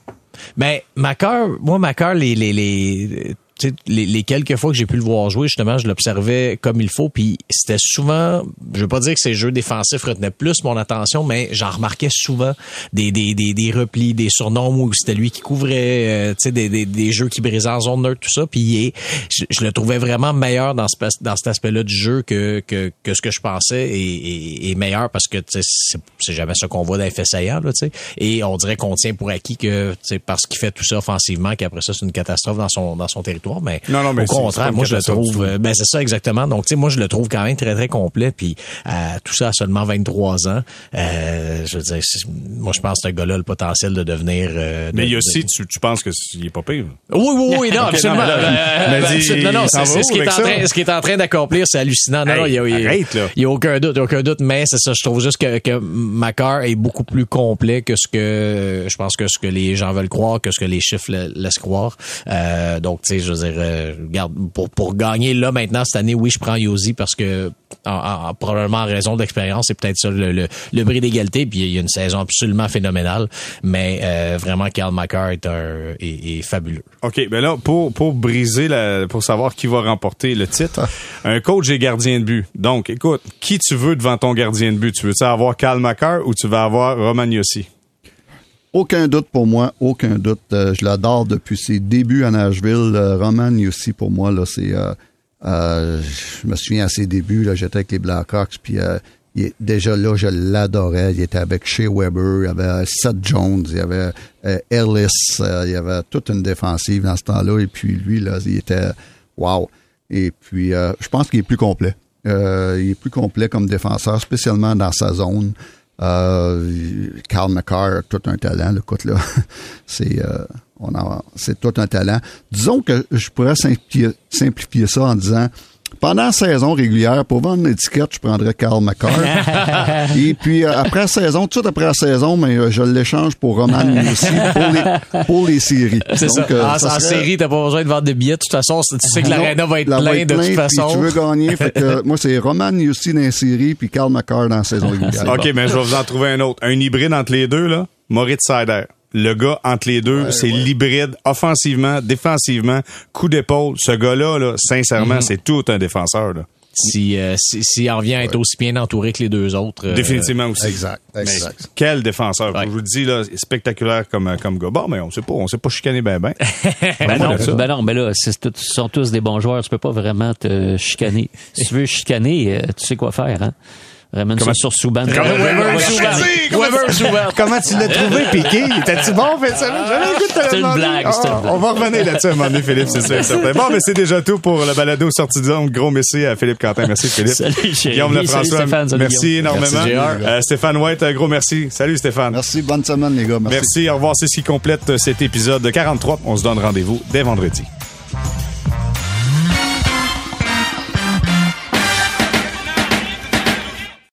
Ben, Macker, moi, Macker, les, les, les les, quelques fois que j'ai pu le voir jouer, justement, je l'observais comme il faut. Puis c'était souvent, je veux pas dire que ses jeux défensifs retenaient plus mon attention, mais j'en remarquais souvent des, des, des, des, replis, des surnoms où c'était lui qui couvrait, euh, tu sais, des, des, des, jeux qui brisaient en zone neutre, tout ça. Puis je, le trouvais vraiment meilleur dans, ce, dans cet aspect-là du jeu que, que, que ce que je pensais et, meilleur parce que c'est, c'est jamais ce qu'on voit dans FSAA, là, tu sais. Et on dirait qu'on tient pour acquis que, parce qu'il fait tout ça offensivement, qu'après ça, c'est une catastrophe dans son, dans son territoire mais, Non, non, mais au contraire, moi je le trouve, euh, ben c'est ça exactement. Donc tu sais, moi je le trouve quand même très très complet, puis euh, tout ça à seulement 23 ans. Euh, je veux dire, moi je pense que ce gars-là a le potentiel de devenir. euh, de- Mais il y a de- aussi, tu, tu penses qu'il est pas pire. oui, oui, oui, non, Ok, absolument. non, mais là, Euh, mais ben, absolument, non, s'en c'est ce où qui est en ça? train, ce qui est en train d'accomplir, c'est hallucinant. Non, Hey, non, il y a, il arrête, là. il y a aucun doute, il y a aucun doute, mais c'est ça, je trouve juste que, que Macar est beaucoup plus complet que ce que, je pense que ce que les gens veulent croire, que ce que les chiffres la- laissent croire. Euh, donc, tu sais, je veux dire, euh, regarde, pour, pour gagner là, maintenant, cette année, oui, je prends Yosi parce que, en, en- probablement en raison d'expérience, c'est peut-être ça le, le, le bris d'égalité, puis il y a une saison absolument phénoménale, mais euh, vraiment, Karl Macar est, un, est, est fabuleux. OK, ben là, pour, pour briser, la, pour savoir qui va remporter le titre, un coach et gardien de but. Donc, écoute, qui tu veux devant ton gardien de but? Tu veux-tu avoir Cal Macar ou tu vas avoir Roman Yossi? Aucun doute pour moi, aucun doute. Euh, je l'adore depuis ses débuts à Nashville. Euh, Roman aussi pour moi là, c'est. euh, euh, je me souviens à ses débuts là, j'étais avec les Blackhawks, puis déjà là, je l'adorais. Il était avec Shea Weber, il y avait Seth Jones, il y avait Ellis, il y avait toute une défensive dans ce temps-là. Et puis lui là, il était wow. Et puis je pense qu'il est plus complet. Il est plus complet comme défenseur, spécialement dans sa zone. Euh, Carl McCarr a tout un talent, là, écoute là, c'est euh, on c'est tout un talent. Disons que je pourrais simplifier ça en disant pendant la saison régulière, pour vendre une étiquette, je prendrais Carl McCarr. Et puis euh, après la saison, tout de suite après la saison, mais euh, je l'échange pour Roman aussi pour les pour les séries. C'est ça. Donc, euh, en, ça en serait- série, t'as pas besoin de vendre de billets. De toute façon, tu sais que l'aréna va être la plein de toute façon. tu veux gagner. fait que, moi, c'est Roman aussi dans les séries, puis Carl McCarr dans la saison régulière. OK, mais je vais vous en trouver un autre. Un hybride entre les deux, là. Moritz Seider. Le gars entre les deux, c'est l'hybride offensivement, défensivement, coup d'épaule. Ce gars-là, là, sincèrement, c'est tout un défenseur. Là. Si, euh, si, s'il en vient à être aussi bien entouré que les deux autres. euh, Définitivement aussi. exact, Mais exact. quel défenseur. Ouais. Je vous le dis, là, spectaculaire comme, comme gars. Bon, mais on sait pas, on sait pas chicaner ben ben. Ben non, ça. ben non, ben là, c'est tout- ce sont tous des bons joueurs. Tu peux pas vraiment te chicaner. Si tu veux chicaner, euh, tu sais quoi faire, hein? Ramène Comment- ça sur Souban. Comment- Weber Souban. Souban. Weber Souban. Comment tu l'as trouvé, Piqué? T'as-tu bon? Fait ça? C'est une blague, une blague. On va revenir là-dessus à un moment donné, Philippe, c'est sûr certain. Bon, mais c'est déjà tout pour le balado sortie de zone. Gros merci à Philippe Quentin. Merci, Philippe. Salut, chérie. Guillaume Lefrançois. Stéphane. Salut, merci Guillaume. énormément. Merci. Euh, Stéphane White, un gros merci. Salut, Stéphane. Merci, bonne semaine, les gars. Merci. Merci. Au revoir. C'est ce qui complète cet épisode de 43. On se donne rendez-vous dès vendredi.